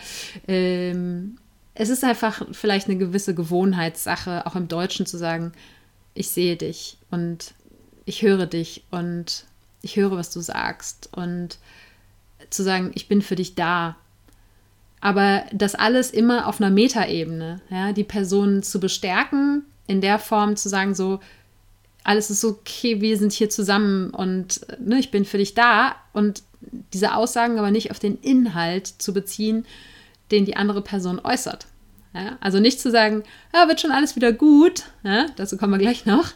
ähm, es ist einfach vielleicht eine gewisse Gewohnheitssache, auch im Deutschen zu sagen, ich sehe dich und ich höre dich und ich höre, was du sagst und zu sagen, ich bin für dich da. Aber das alles immer auf einer Metaebene, ja, die Person zu bestärken, in der Form zu sagen, so, alles ist okay, wir sind hier zusammen und ne, ich bin für dich da und diese Aussagen aber nicht auf den Inhalt zu beziehen, den die andere Person äußert. Ja, also nicht zu sagen, ja, wird schon alles wieder gut, ja, dazu kommen wir gleich noch,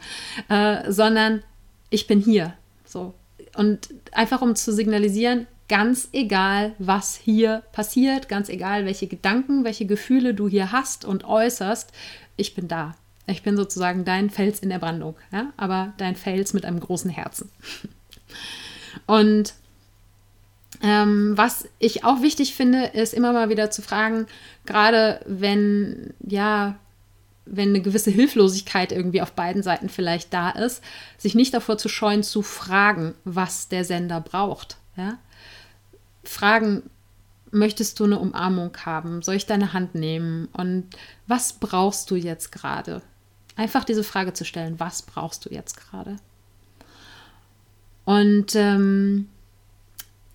äh, sondern ich bin hier. So. Und einfach um zu signalisieren, ganz egal, was hier passiert, ganz egal, welche Gedanken, welche Gefühle du hier hast und äußerst, ich bin da. Ich bin sozusagen dein Fels in der Brandung, ja? aber dein Fels mit einem großen Herzen. Und ähm, was ich auch wichtig finde, ist immer mal wieder zu fragen, gerade wenn, ja, wenn eine gewisse Hilflosigkeit irgendwie auf beiden Seiten vielleicht da ist, sich nicht davor zu scheuen, zu fragen, was der Sender braucht. Ja? Fragen, möchtest du eine Umarmung haben? Soll ich deine Hand nehmen? Und was brauchst du jetzt gerade? Einfach diese Frage zu stellen, was brauchst du jetzt gerade? Und ähm,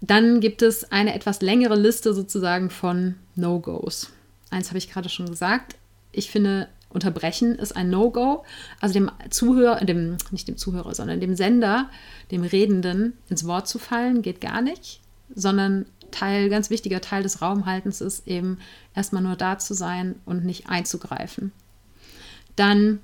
dann gibt es eine etwas längere Liste sozusagen von No-Gos. Eins habe ich gerade schon gesagt. Ich finde, Unterbrechen ist ein No-Go. Also dem Zuhörer, dem, nicht dem Zuhörer, sondern dem Sender, dem Redenden ins Wort zu fallen, geht gar nicht, sondern Teil, ganz wichtiger Teil des Raumhaltens ist eben erstmal nur da zu sein und nicht einzugreifen. Dann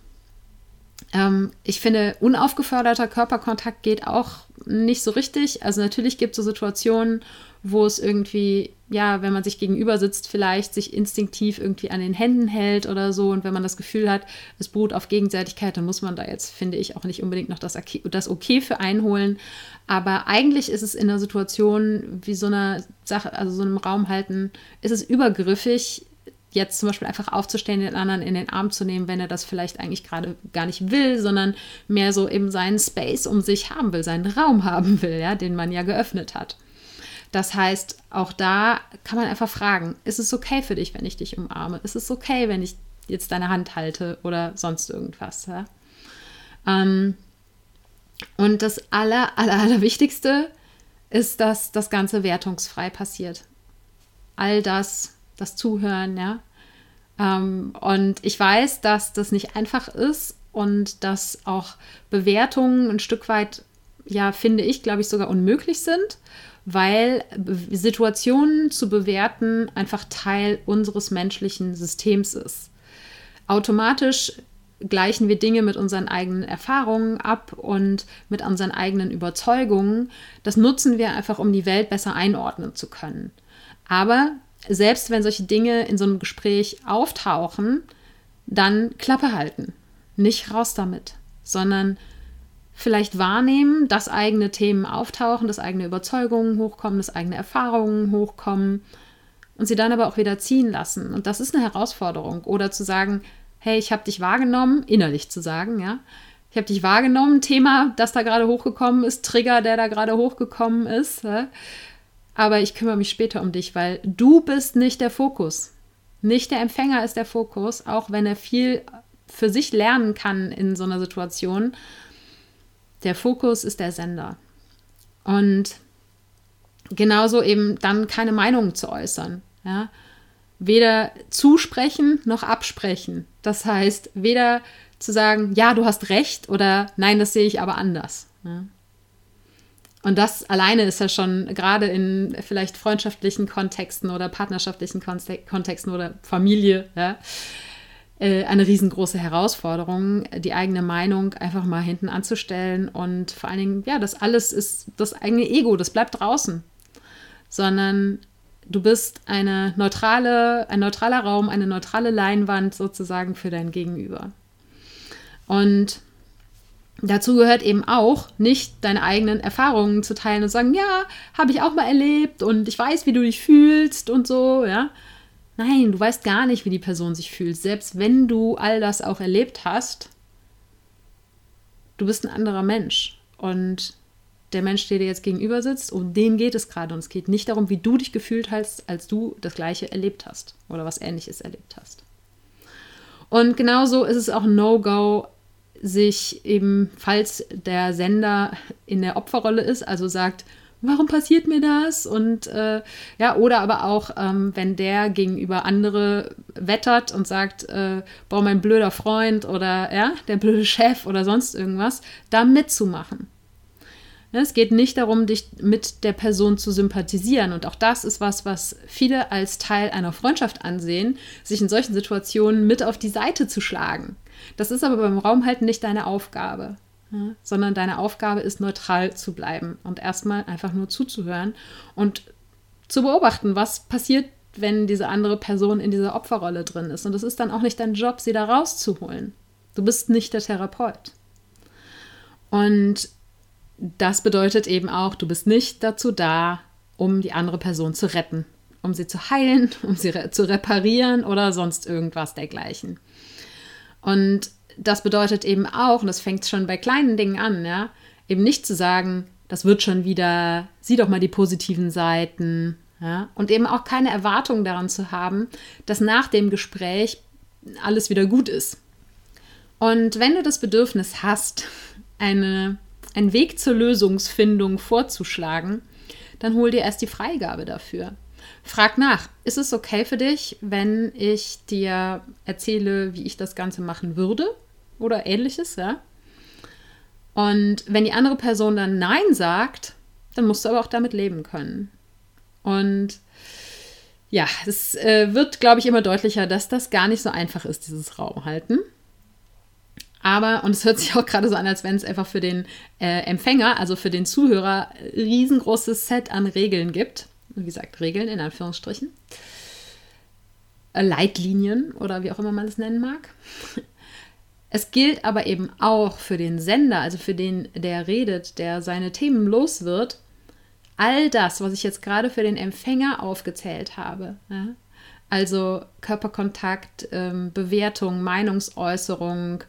ähm, ich finde, unaufgeförderter Körperkontakt geht auch nicht so richtig. Also natürlich gibt es so Situationen, wo es irgendwie, ja, wenn man sich gegenüber sitzt, vielleicht sich instinktiv irgendwie an den Händen hält oder so. Und wenn man das Gefühl hat, es beruht auf Gegenseitigkeit, dann muss man da jetzt, finde ich, auch nicht unbedingt noch das Okay, für einholen. Aber eigentlich ist es in einer Situation wie so einer Sache, also so einem Raum halten, ist es übergriffig, jetzt zum Beispiel einfach aufzustehen, den anderen in den Arm zu nehmen, wenn er das vielleicht eigentlich gerade gar nicht will, sondern mehr so eben seinen Space um sich haben will, seinen Raum haben will, ja, den man ja geöffnet hat. Das heißt, auch da kann man einfach fragen, ist es okay für dich, wenn ich dich umarme? Ist es okay, wenn ich jetzt deine Hand halte oder sonst irgendwas? Ja? Ähm, und das aller, aller, aller Wichtigste ist, dass das Ganze wertungsfrei passiert. All das, das Zuhören, ja. Ähm, und ich weiß, dass das nicht einfach ist und dass auch Bewertungen ein Stück weit, ja, finde ich, glaube ich, sogar unmöglich sind, weil Situationen zu bewerten einfach Teil unseres menschlichen Systems ist. Automatisch gleichen wir Dinge mit unseren eigenen Erfahrungen ab und mit unseren eigenen Überzeugungen. Das nutzen wir einfach, um die Welt besser einordnen zu können. Aber selbst wenn solche Dinge in so einem Gespräch auftauchen, dann Klappe halten. Nicht raus damit, sondern vielleicht wahrnehmen, dass eigene Themen auftauchen, dass eigene Überzeugungen hochkommen, dass eigene Erfahrungen hochkommen und sie dann aber auch wieder ziehen lassen. Und das ist eine Herausforderung. Oder zu sagen, hey, ich habe dich wahrgenommen, innerlich zu sagen, ja. Ich habe dich wahrgenommen, Thema, das da gerade hochgekommen ist, Trigger, der da gerade hochgekommen ist. Ja? aber ich kümmere mich später um dich, weil du bist nicht der Fokus. Nicht der Empfänger ist der Fokus, auch wenn er viel für sich lernen kann in so einer Situation. Der Fokus ist der Sender. Und genauso eben dann keine Meinung zu äußern. Ja? Weder zusprechen noch absprechen. Das heißt, weder zu sagen, ja, du hast recht oder nein, das sehe ich aber anders. Ja? Und das alleine ist ja schon gerade in vielleicht freundschaftlichen Kontexten oder partnerschaftlichen Kontexten oder Familie ja, eine riesengroße Herausforderung, die eigene Meinung einfach mal hinten anzustellen und vor allen Dingen, ja, das alles ist das eigene Ego, das bleibt draußen, sondern du bist eine neutrale, ein neutraler Raum, eine neutrale Leinwand sozusagen für dein Gegenüber. Und Dazu gehört eben auch, nicht deine eigenen Erfahrungen zu teilen und sagen, ja, habe ich auch mal erlebt und ich weiß, wie du dich fühlst und so, ja. Nein, du weißt gar nicht, wie die Person sich fühlt. Selbst wenn du all das auch erlebt hast, du bist ein anderer Mensch. Und der Mensch, der dir jetzt gegenüber sitzt, um den geht es gerade. Und es geht nicht darum, wie du dich gefühlt hast, als du das Gleiche erlebt hast oder was Ähnliches erlebt hast. Und genauso ist es auch No-Go, sich eben, falls der Sender in der Opferrolle ist, also sagt, warum passiert mir das? Und äh, ja, oder aber auch, ähm, wenn der gegenüber andere wettert und sagt, äh, boah, mein blöder Freund oder ja, der blöde Chef oder sonst irgendwas, da mitzumachen. Ja, es geht nicht darum, dich mit der Person zu sympathisieren. Und auch das ist was, was viele als Teil einer Freundschaft ansehen, sich in solchen Situationen mit auf die Seite zu schlagen. Das ist aber beim Raumhalten nicht deine Aufgabe sondern deine Aufgabe ist, neutral zu bleiben und erstmal einfach nur zuzuhören und zu beobachten, was passiert, wenn diese andere Person in dieser Opferrolle drin ist. Und es ist dann auch nicht dein Job, sie da rauszuholen. Du bist nicht der Therapeut. Und das bedeutet eben auch, du bist nicht dazu da, um die andere Person zu retten, um sie zu heilen, um sie re zu reparieren oder sonst irgendwas dergleichen. Und das bedeutet eben auch, und das fängt schon bei kleinen Dingen an, ja, eben nicht zu sagen, das wird schon wieder, sieh doch mal die positiven Seiten, ja, und eben auch keine Erwartung daran zu haben, dass nach dem Gespräch alles wieder gut ist. Und wenn du das Bedürfnis hast, eine, einen Weg zur Lösungsfindung vorzuschlagen, dann hol dir erst die Freigabe dafür. Frag nach, ist es okay für dich, wenn ich dir erzähle, wie ich das Ganze machen würde? Oder ähnliches, ja. Und wenn die andere Person dann Nein sagt, dann musst du aber auch damit leben können. Und ja, es äh, wird, glaube ich, immer deutlicher, dass das gar nicht so einfach ist, dieses Raumhalten. Aber, und es hört sich auch gerade so an, als wenn es einfach für den äh, Empfänger, also für den Zuhörer, riesengroßes Set an Regeln gibt. Wie gesagt, Regeln in Anführungsstrichen. Äh, Leitlinien oder wie auch immer man es nennen mag. Es gilt aber eben auch für den Sender, also für den, der redet, der seine Themen los wird, all das, was ich jetzt gerade für den Empfänger aufgezählt habe. Ja? Also Körperkontakt, ähm, Bewertung, Meinungsäußerung,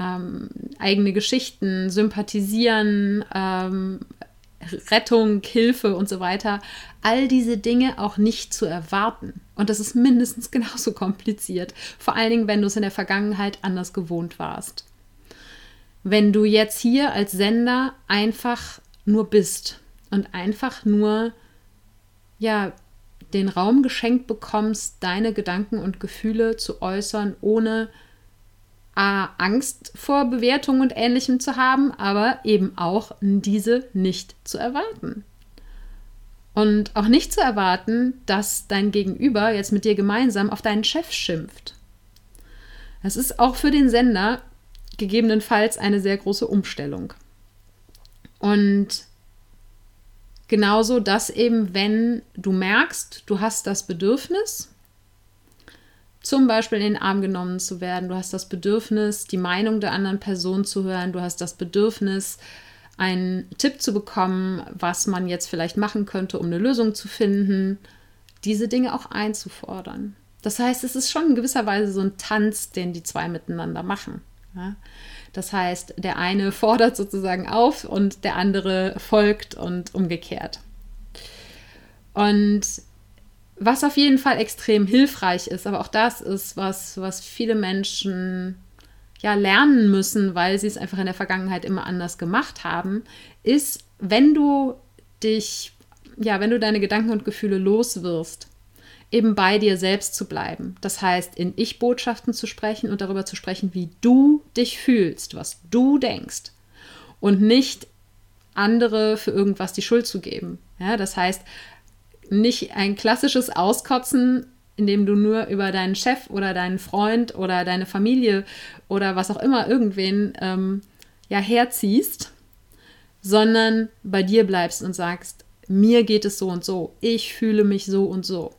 ähm, eigene Geschichten, Sympathisieren, ähm, Rettung, Hilfe und so weiter, all diese Dinge auch nicht zu erwarten. Und das ist mindestens genauso kompliziert, vor allen Dingen, wenn du es in der Vergangenheit anders gewohnt warst. Wenn du jetzt hier als Sender einfach nur bist und einfach nur ja den Raum geschenkt bekommst, deine Gedanken und Gefühle zu äußern, ohne A, Angst vor Bewertung und Ähnlichem zu haben, aber eben auch diese nicht zu erwarten. Und auch nicht zu erwarten, dass dein Gegenüber jetzt mit dir gemeinsam auf deinen Chef schimpft. Das ist auch für den Sender gegebenenfalls eine sehr große Umstellung. Und genauso, dass eben, wenn du merkst, du hast das Bedürfnis, zum Beispiel in den Arm genommen zu werden. Du hast das Bedürfnis, die Meinung der anderen Person zu hören. Du hast das Bedürfnis, einen Tipp zu bekommen, was man jetzt vielleicht machen könnte, um eine Lösung zu finden. Diese Dinge auch einzufordern. Das heißt, es ist schon in gewisser Weise so ein Tanz, den die zwei miteinander machen. Ja? Das heißt, der eine fordert sozusagen auf und der andere folgt und umgekehrt. Und was auf jeden Fall extrem hilfreich ist, aber auch das ist was, was viele Menschen ja lernen müssen, weil sie es einfach in der Vergangenheit immer anders gemacht haben, ist, wenn du dich, ja, wenn du deine Gedanken und Gefühle loswirst, eben bei dir selbst zu bleiben. Das heißt, in Ich-Botschaften zu sprechen und darüber zu sprechen, wie du dich fühlst, was du denkst und nicht andere für irgendwas die Schuld zu geben. Ja, das heißt, nicht ein klassisches Auskotzen, in dem du nur über deinen Chef oder deinen Freund oder deine Familie oder was auch immer irgendwen ähm, ja herziehst, sondern bei dir bleibst und sagst, mir geht es so und so, ich fühle mich so und so.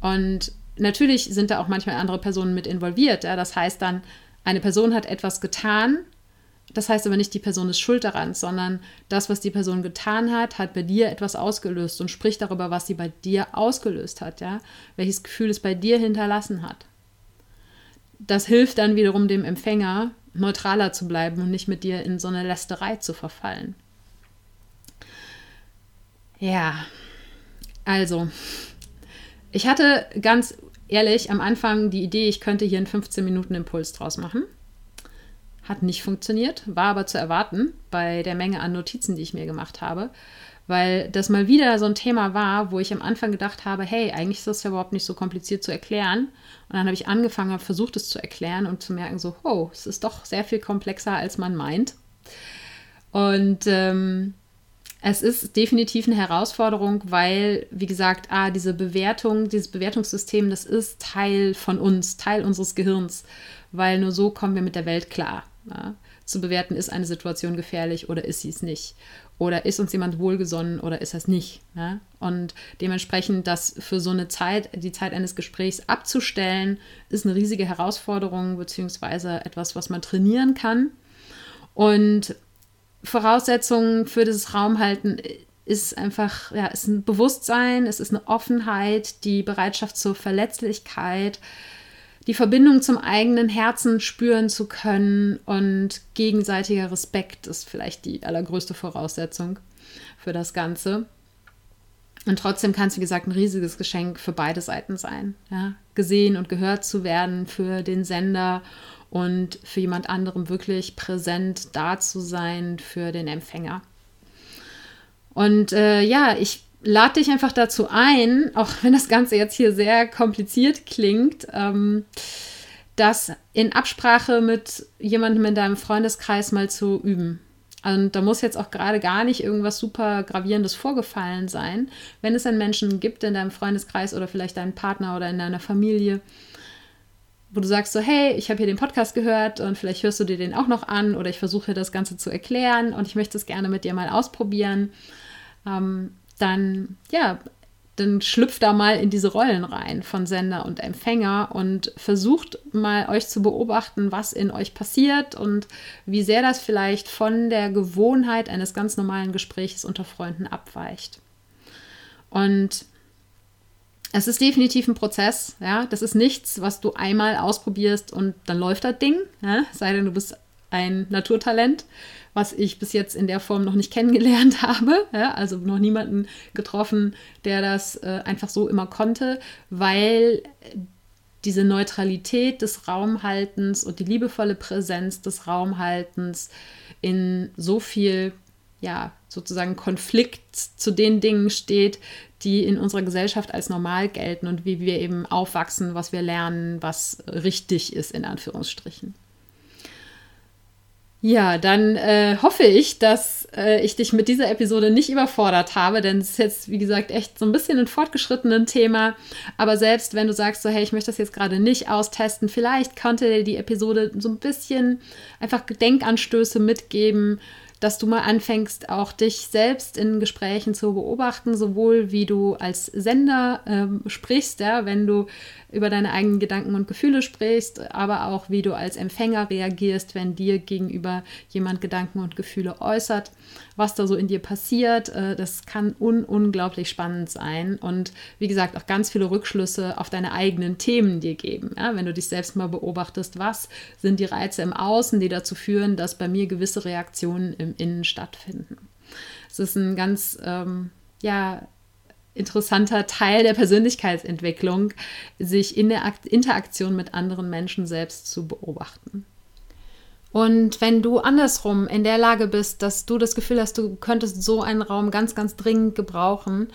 Und natürlich sind da auch manchmal andere Personen mit involviert. Ja? Das heißt dann, eine Person hat etwas getan das heißt aber nicht, die Person ist schuld daran, sondern das, was die Person getan hat, hat bei dir etwas ausgelöst und spricht darüber, was sie bei dir ausgelöst hat, ja, welches Gefühl es bei dir hinterlassen hat. Das hilft dann wiederum dem Empfänger, neutraler zu bleiben und nicht mit dir in so eine Lästerei zu verfallen. Ja, also, ich hatte ganz ehrlich am Anfang die Idee, ich könnte hier einen 15 Minuten Impuls draus machen. Hat nicht funktioniert, war aber zu erwarten bei der Menge an Notizen, die ich mir gemacht habe, weil das mal wieder so ein Thema war, wo ich am Anfang gedacht habe, hey, eigentlich ist das ja überhaupt nicht so kompliziert zu erklären. Und dann habe ich angefangen, habe versucht, es zu erklären und zu merken, so, oh, es ist doch sehr viel komplexer, als man meint. Und ähm, es ist definitiv eine Herausforderung, weil, wie gesagt, ah, diese Bewertung, dieses Bewertungssystem, das ist Teil von uns, Teil unseres Gehirns, weil nur so kommen wir mit der Welt klar. Ja? Zu bewerten, ist eine Situation gefährlich oder ist sie es nicht? Oder ist uns jemand wohlgesonnen oder ist es nicht? Ja? Und dementsprechend das für so eine Zeit, die Zeit eines Gesprächs abzustellen, ist eine riesige Herausforderung, beziehungsweise etwas, was man trainieren kann. Und Voraussetzung für dieses Raumhalten ist einfach, ja, ist ein Bewusstsein, es ist eine Offenheit, die Bereitschaft zur Verletzlichkeit, die Verbindung zum eigenen Herzen spüren zu können und gegenseitiger Respekt ist vielleicht die allergrößte Voraussetzung für das Ganze. Und trotzdem kann es, wie gesagt, ein riesiges Geschenk für beide Seiten sein. Ja? Gesehen und gehört zu werden für den Sender und für jemand anderem wirklich präsent da zu sein für den Empfänger. Und äh, ja, ich lade dich einfach dazu ein, auch wenn das Ganze jetzt hier sehr kompliziert klingt, ähm, das in Absprache mit jemandem in deinem Freundeskreis mal zu üben. Und da muss jetzt auch gerade gar nicht irgendwas super gravierendes vorgefallen sein. Wenn es einen Menschen gibt in deinem Freundeskreis oder vielleicht deinen Partner oder in deiner Familie, wo du sagst so, hey, ich habe hier den Podcast gehört und vielleicht hörst du dir den auch noch an oder ich versuche das Ganze zu erklären und ich möchte es gerne mit dir mal ausprobieren, ähm, dann ja, dann schlüpft da mal in diese Rollen rein von Sender und Empfänger und versucht mal euch zu beobachten, was in euch passiert und wie sehr das vielleicht von der Gewohnheit eines ganz normalen Gesprächs unter Freunden abweicht. Und es ist definitiv ein Prozess, ja. Das ist nichts, was du einmal ausprobierst und dann läuft das Ding, ja? sei denn du bist ein Naturtalent, was ich bis jetzt in der Form noch nicht kennengelernt habe. Ja? Also noch niemanden getroffen, der das äh, einfach so immer konnte, weil diese Neutralität des Raumhaltens und die liebevolle Präsenz des Raumhaltens in so viel, ja, sozusagen Konflikt zu den Dingen steht, die in unserer Gesellschaft als normal gelten und wie wir eben aufwachsen, was wir lernen, was richtig ist, in Anführungsstrichen. Ja, dann äh, hoffe ich, dass äh, ich dich mit dieser Episode nicht überfordert habe, denn es ist jetzt, wie gesagt, echt so ein bisschen ein fortgeschrittenen Thema. Aber selbst wenn du sagst, so, hey, ich möchte das jetzt gerade nicht austesten, vielleicht konnte dir die Episode so ein bisschen einfach Denkanstöße mitgeben, dass du mal anfängst, auch dich selbst in Gesprächen zu beobachten, sowohl wie du als Sender ähm, sprichst, ja, wenn du über deine eigenen Gedanken und Gefühle sprichst, aber auch wie du als Empfänger reagierst, wenn dir gegenüber jemand Gedanken und Gefühle äußert, was da so in dir passiert. Äh, das kann un unglaublich spannend sein und wie gesagt auch ganz viele Rückschlüsse auf deine eigenen Themen dir geben. Ja, wenn du dich selbst mal beobachtest, was sind die Reize im Außen, die dazu führen, dass bei mir gewisse Reaktionen im Innen stattfinden. Es ist ein ganz ähm, ja, interessanter Teil der Persönlichkeitsentwicklung, sich in der Interaktion mit anderen Menschen selbst zu beobachten. Und wenn du andersrum in der Lage bist, dass du das Gefühl hast, du könntest so einen Raum ganz, ganz dringend gebrauchen,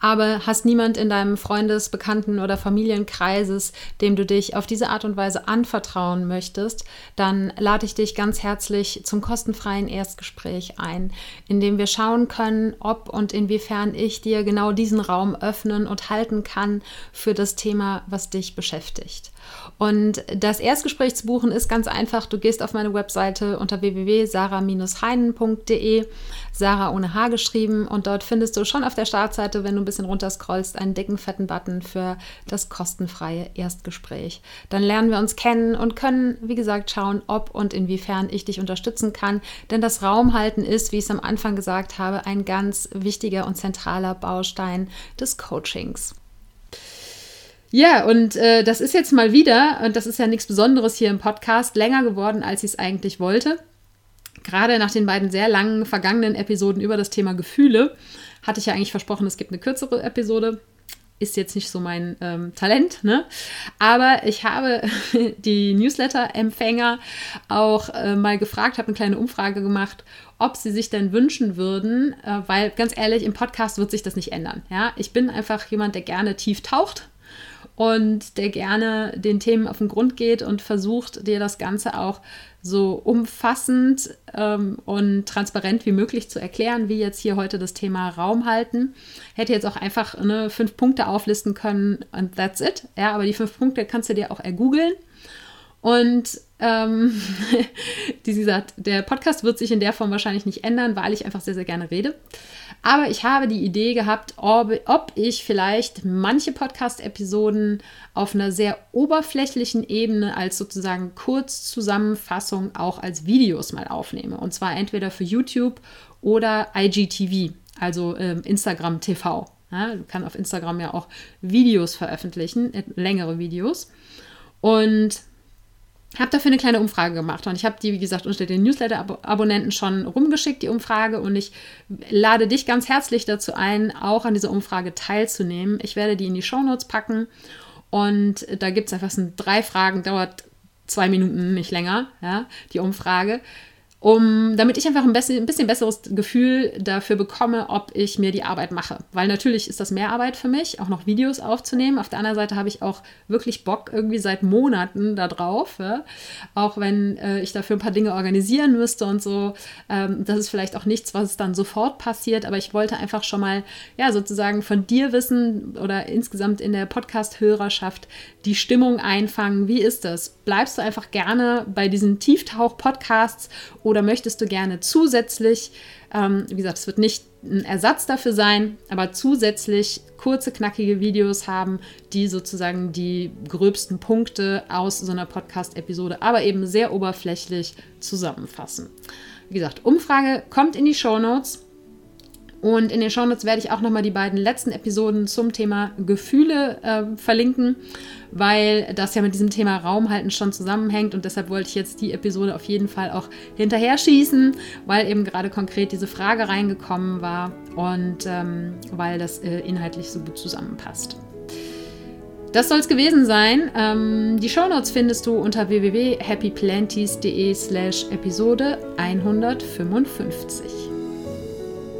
aber hast niemand in deinem Freundes-, Bekannten- oder Familienkreises, dem du dich auf diese Art und Weise anvertrauen möchtest, dann lade ich dich ganz herzlich zum kostenfreien Erstgespräch ein, in dem wir schauen können, ob und inwiefern ich dir genau diesen Raum öffnen und halten kann für das Thema, was dich beschäftigt. Und das Erstgespräch zu buchen ist ganz einfach. Du gehst auf meine Webseite unter www.sarah-heinen.de, Sarah ohne H geschrieben, und dort findest du schon auf der Startseite, wenn du ein bisschen runterscrollst, einen dicken, fetten Button für das kostenfreie Erstgespräch. Dann lernen wir uns kennen und können, wie gesagt, schauen, ob und inwiefern ich dich unterstützen kann. Denn das Raumhalten ist, wie ich es am Anfang gesagt habe, ein ganz wichtiger und zentraler Baustein des Coachings. Ja, und äh, das ist jetzt mal wieder, und das ist ja nichts Besonderes hier im Podcast, länger geworden, als ich es eigentlich wollte. Gerade nach den beiden sehr langen vergangenen Episoden über das Thema Gefühle hatte ich ja eigentlich versprochen, es gibt eine kürzere Episode. ist jetzt nicht so mein ähm, Talent, ne? Aber ich habe die Newsletter-Empfänger auch äh, mal gefragt, habe eine kleine Umfrage gemacht, ob sie sich denn wünschen würden, äh, weil ganz ehrlich, im Podcast wird sich das nicht ändern. Ja? Ich bin einfach jemand, der gerne tief taucht und der gerne den Themen auf den Grund geht und versucht, dir das Ganze auch so umfassend ähm, und transparent wie möglich zu erklären, wie jetzt hier heute das Thema Raum halten. Hätte jetzt auch einfach ne, fünf Punkte auflisten können und that's it. Ja, aber die fünf Punkte kannst du dir auch ergoogeln. Und ähm, wie gesagt, der Podcast wird sich in der Form wahrscheinlich nicht ändern, weil ich einfach sehr, sehr gerne rede. Aber ich habe die Idee gehabt, ob, ob ich vielleicht manche Podcast-Episoden auf einer sehr oberflächlichen Ebene als sozusagen Kurzzusammenfassung auch als Videos mal aufnehme. Und zwar entweder für YouTube oder IGTV, also ähm, Instagram TV. Ja, du kannst auf Instagram ja auch Videos veröffentlichen, äh, längere Videos. Und habe dafür eine kleine Umfrage gemacht und ich habe die, wie gesagt, unter den Newsletter-Abonnenten schon rumgeschickt, die Umfrage. Und ich lade dich ganz herzlich dazu ein, auch an dieser Umfrage teilzunehmen. Ich werde die in die Shownotes packen und da gibt es einfach so drei Fragen, dauert zwei Minuten, nicht länger, ja, die Umfrage um, damit ich einfach ein bisschen, ein bisschen besseres Gefühl dafür bekomme, ob ich mir die Arbeit mache. Weil natürlich ist das mehr Arbeit für mich, auch noch Videos aufzunehmen. Auf der anderen Seite habe ich auch wirklich Bock irgendwie seit Monaten da drauf. Ja? Auch wenn äh, ich dafür ein paar Dinge organisieren müsste und so. Ähm, das ist vielleicht auch nichts, was dann sofort passiert, aber ich wollte einfach schon mal, ja, sozusagen von dir wissen oder insgesamt in der Podcast-Hörerschaft die Stimmung einfangen. Wie ist das? Bleibst du einfach gerne bei diesen Tieftauch-Podcasts oder möchtest du gerne zusätzlich, ähm, wie gesagt, es wird nicht ein Ersatz dafür sein, aber zusätzlich kurze, knackige Videos haben, die sozusagen die gröbsten Punkte aus so einer Podcast-Episode, aber eben sehr oberflächlich zusammenfassen. Wie gesagt, Umfrage kommt in die Show Notes. Und in den Shownotes werde ich auch nochmal die beiden letzten Episoden zum Thema Gefühle äh, verlinken, weil das ja mit diesem Thema Raumhalten schon zusammenhängt. Und deshalb wollte ich jetzt die Episode auf jeden Fall auch hinterher schießen, weil eben gerade konkret diese Frage reingekommen war und ähm, weil das äh, inhaltlich so gut zusammenpasst. Das soll es gewesen sein. Ähm, die Shownotes findest du unter www.happyplanties.de slash Episode 155.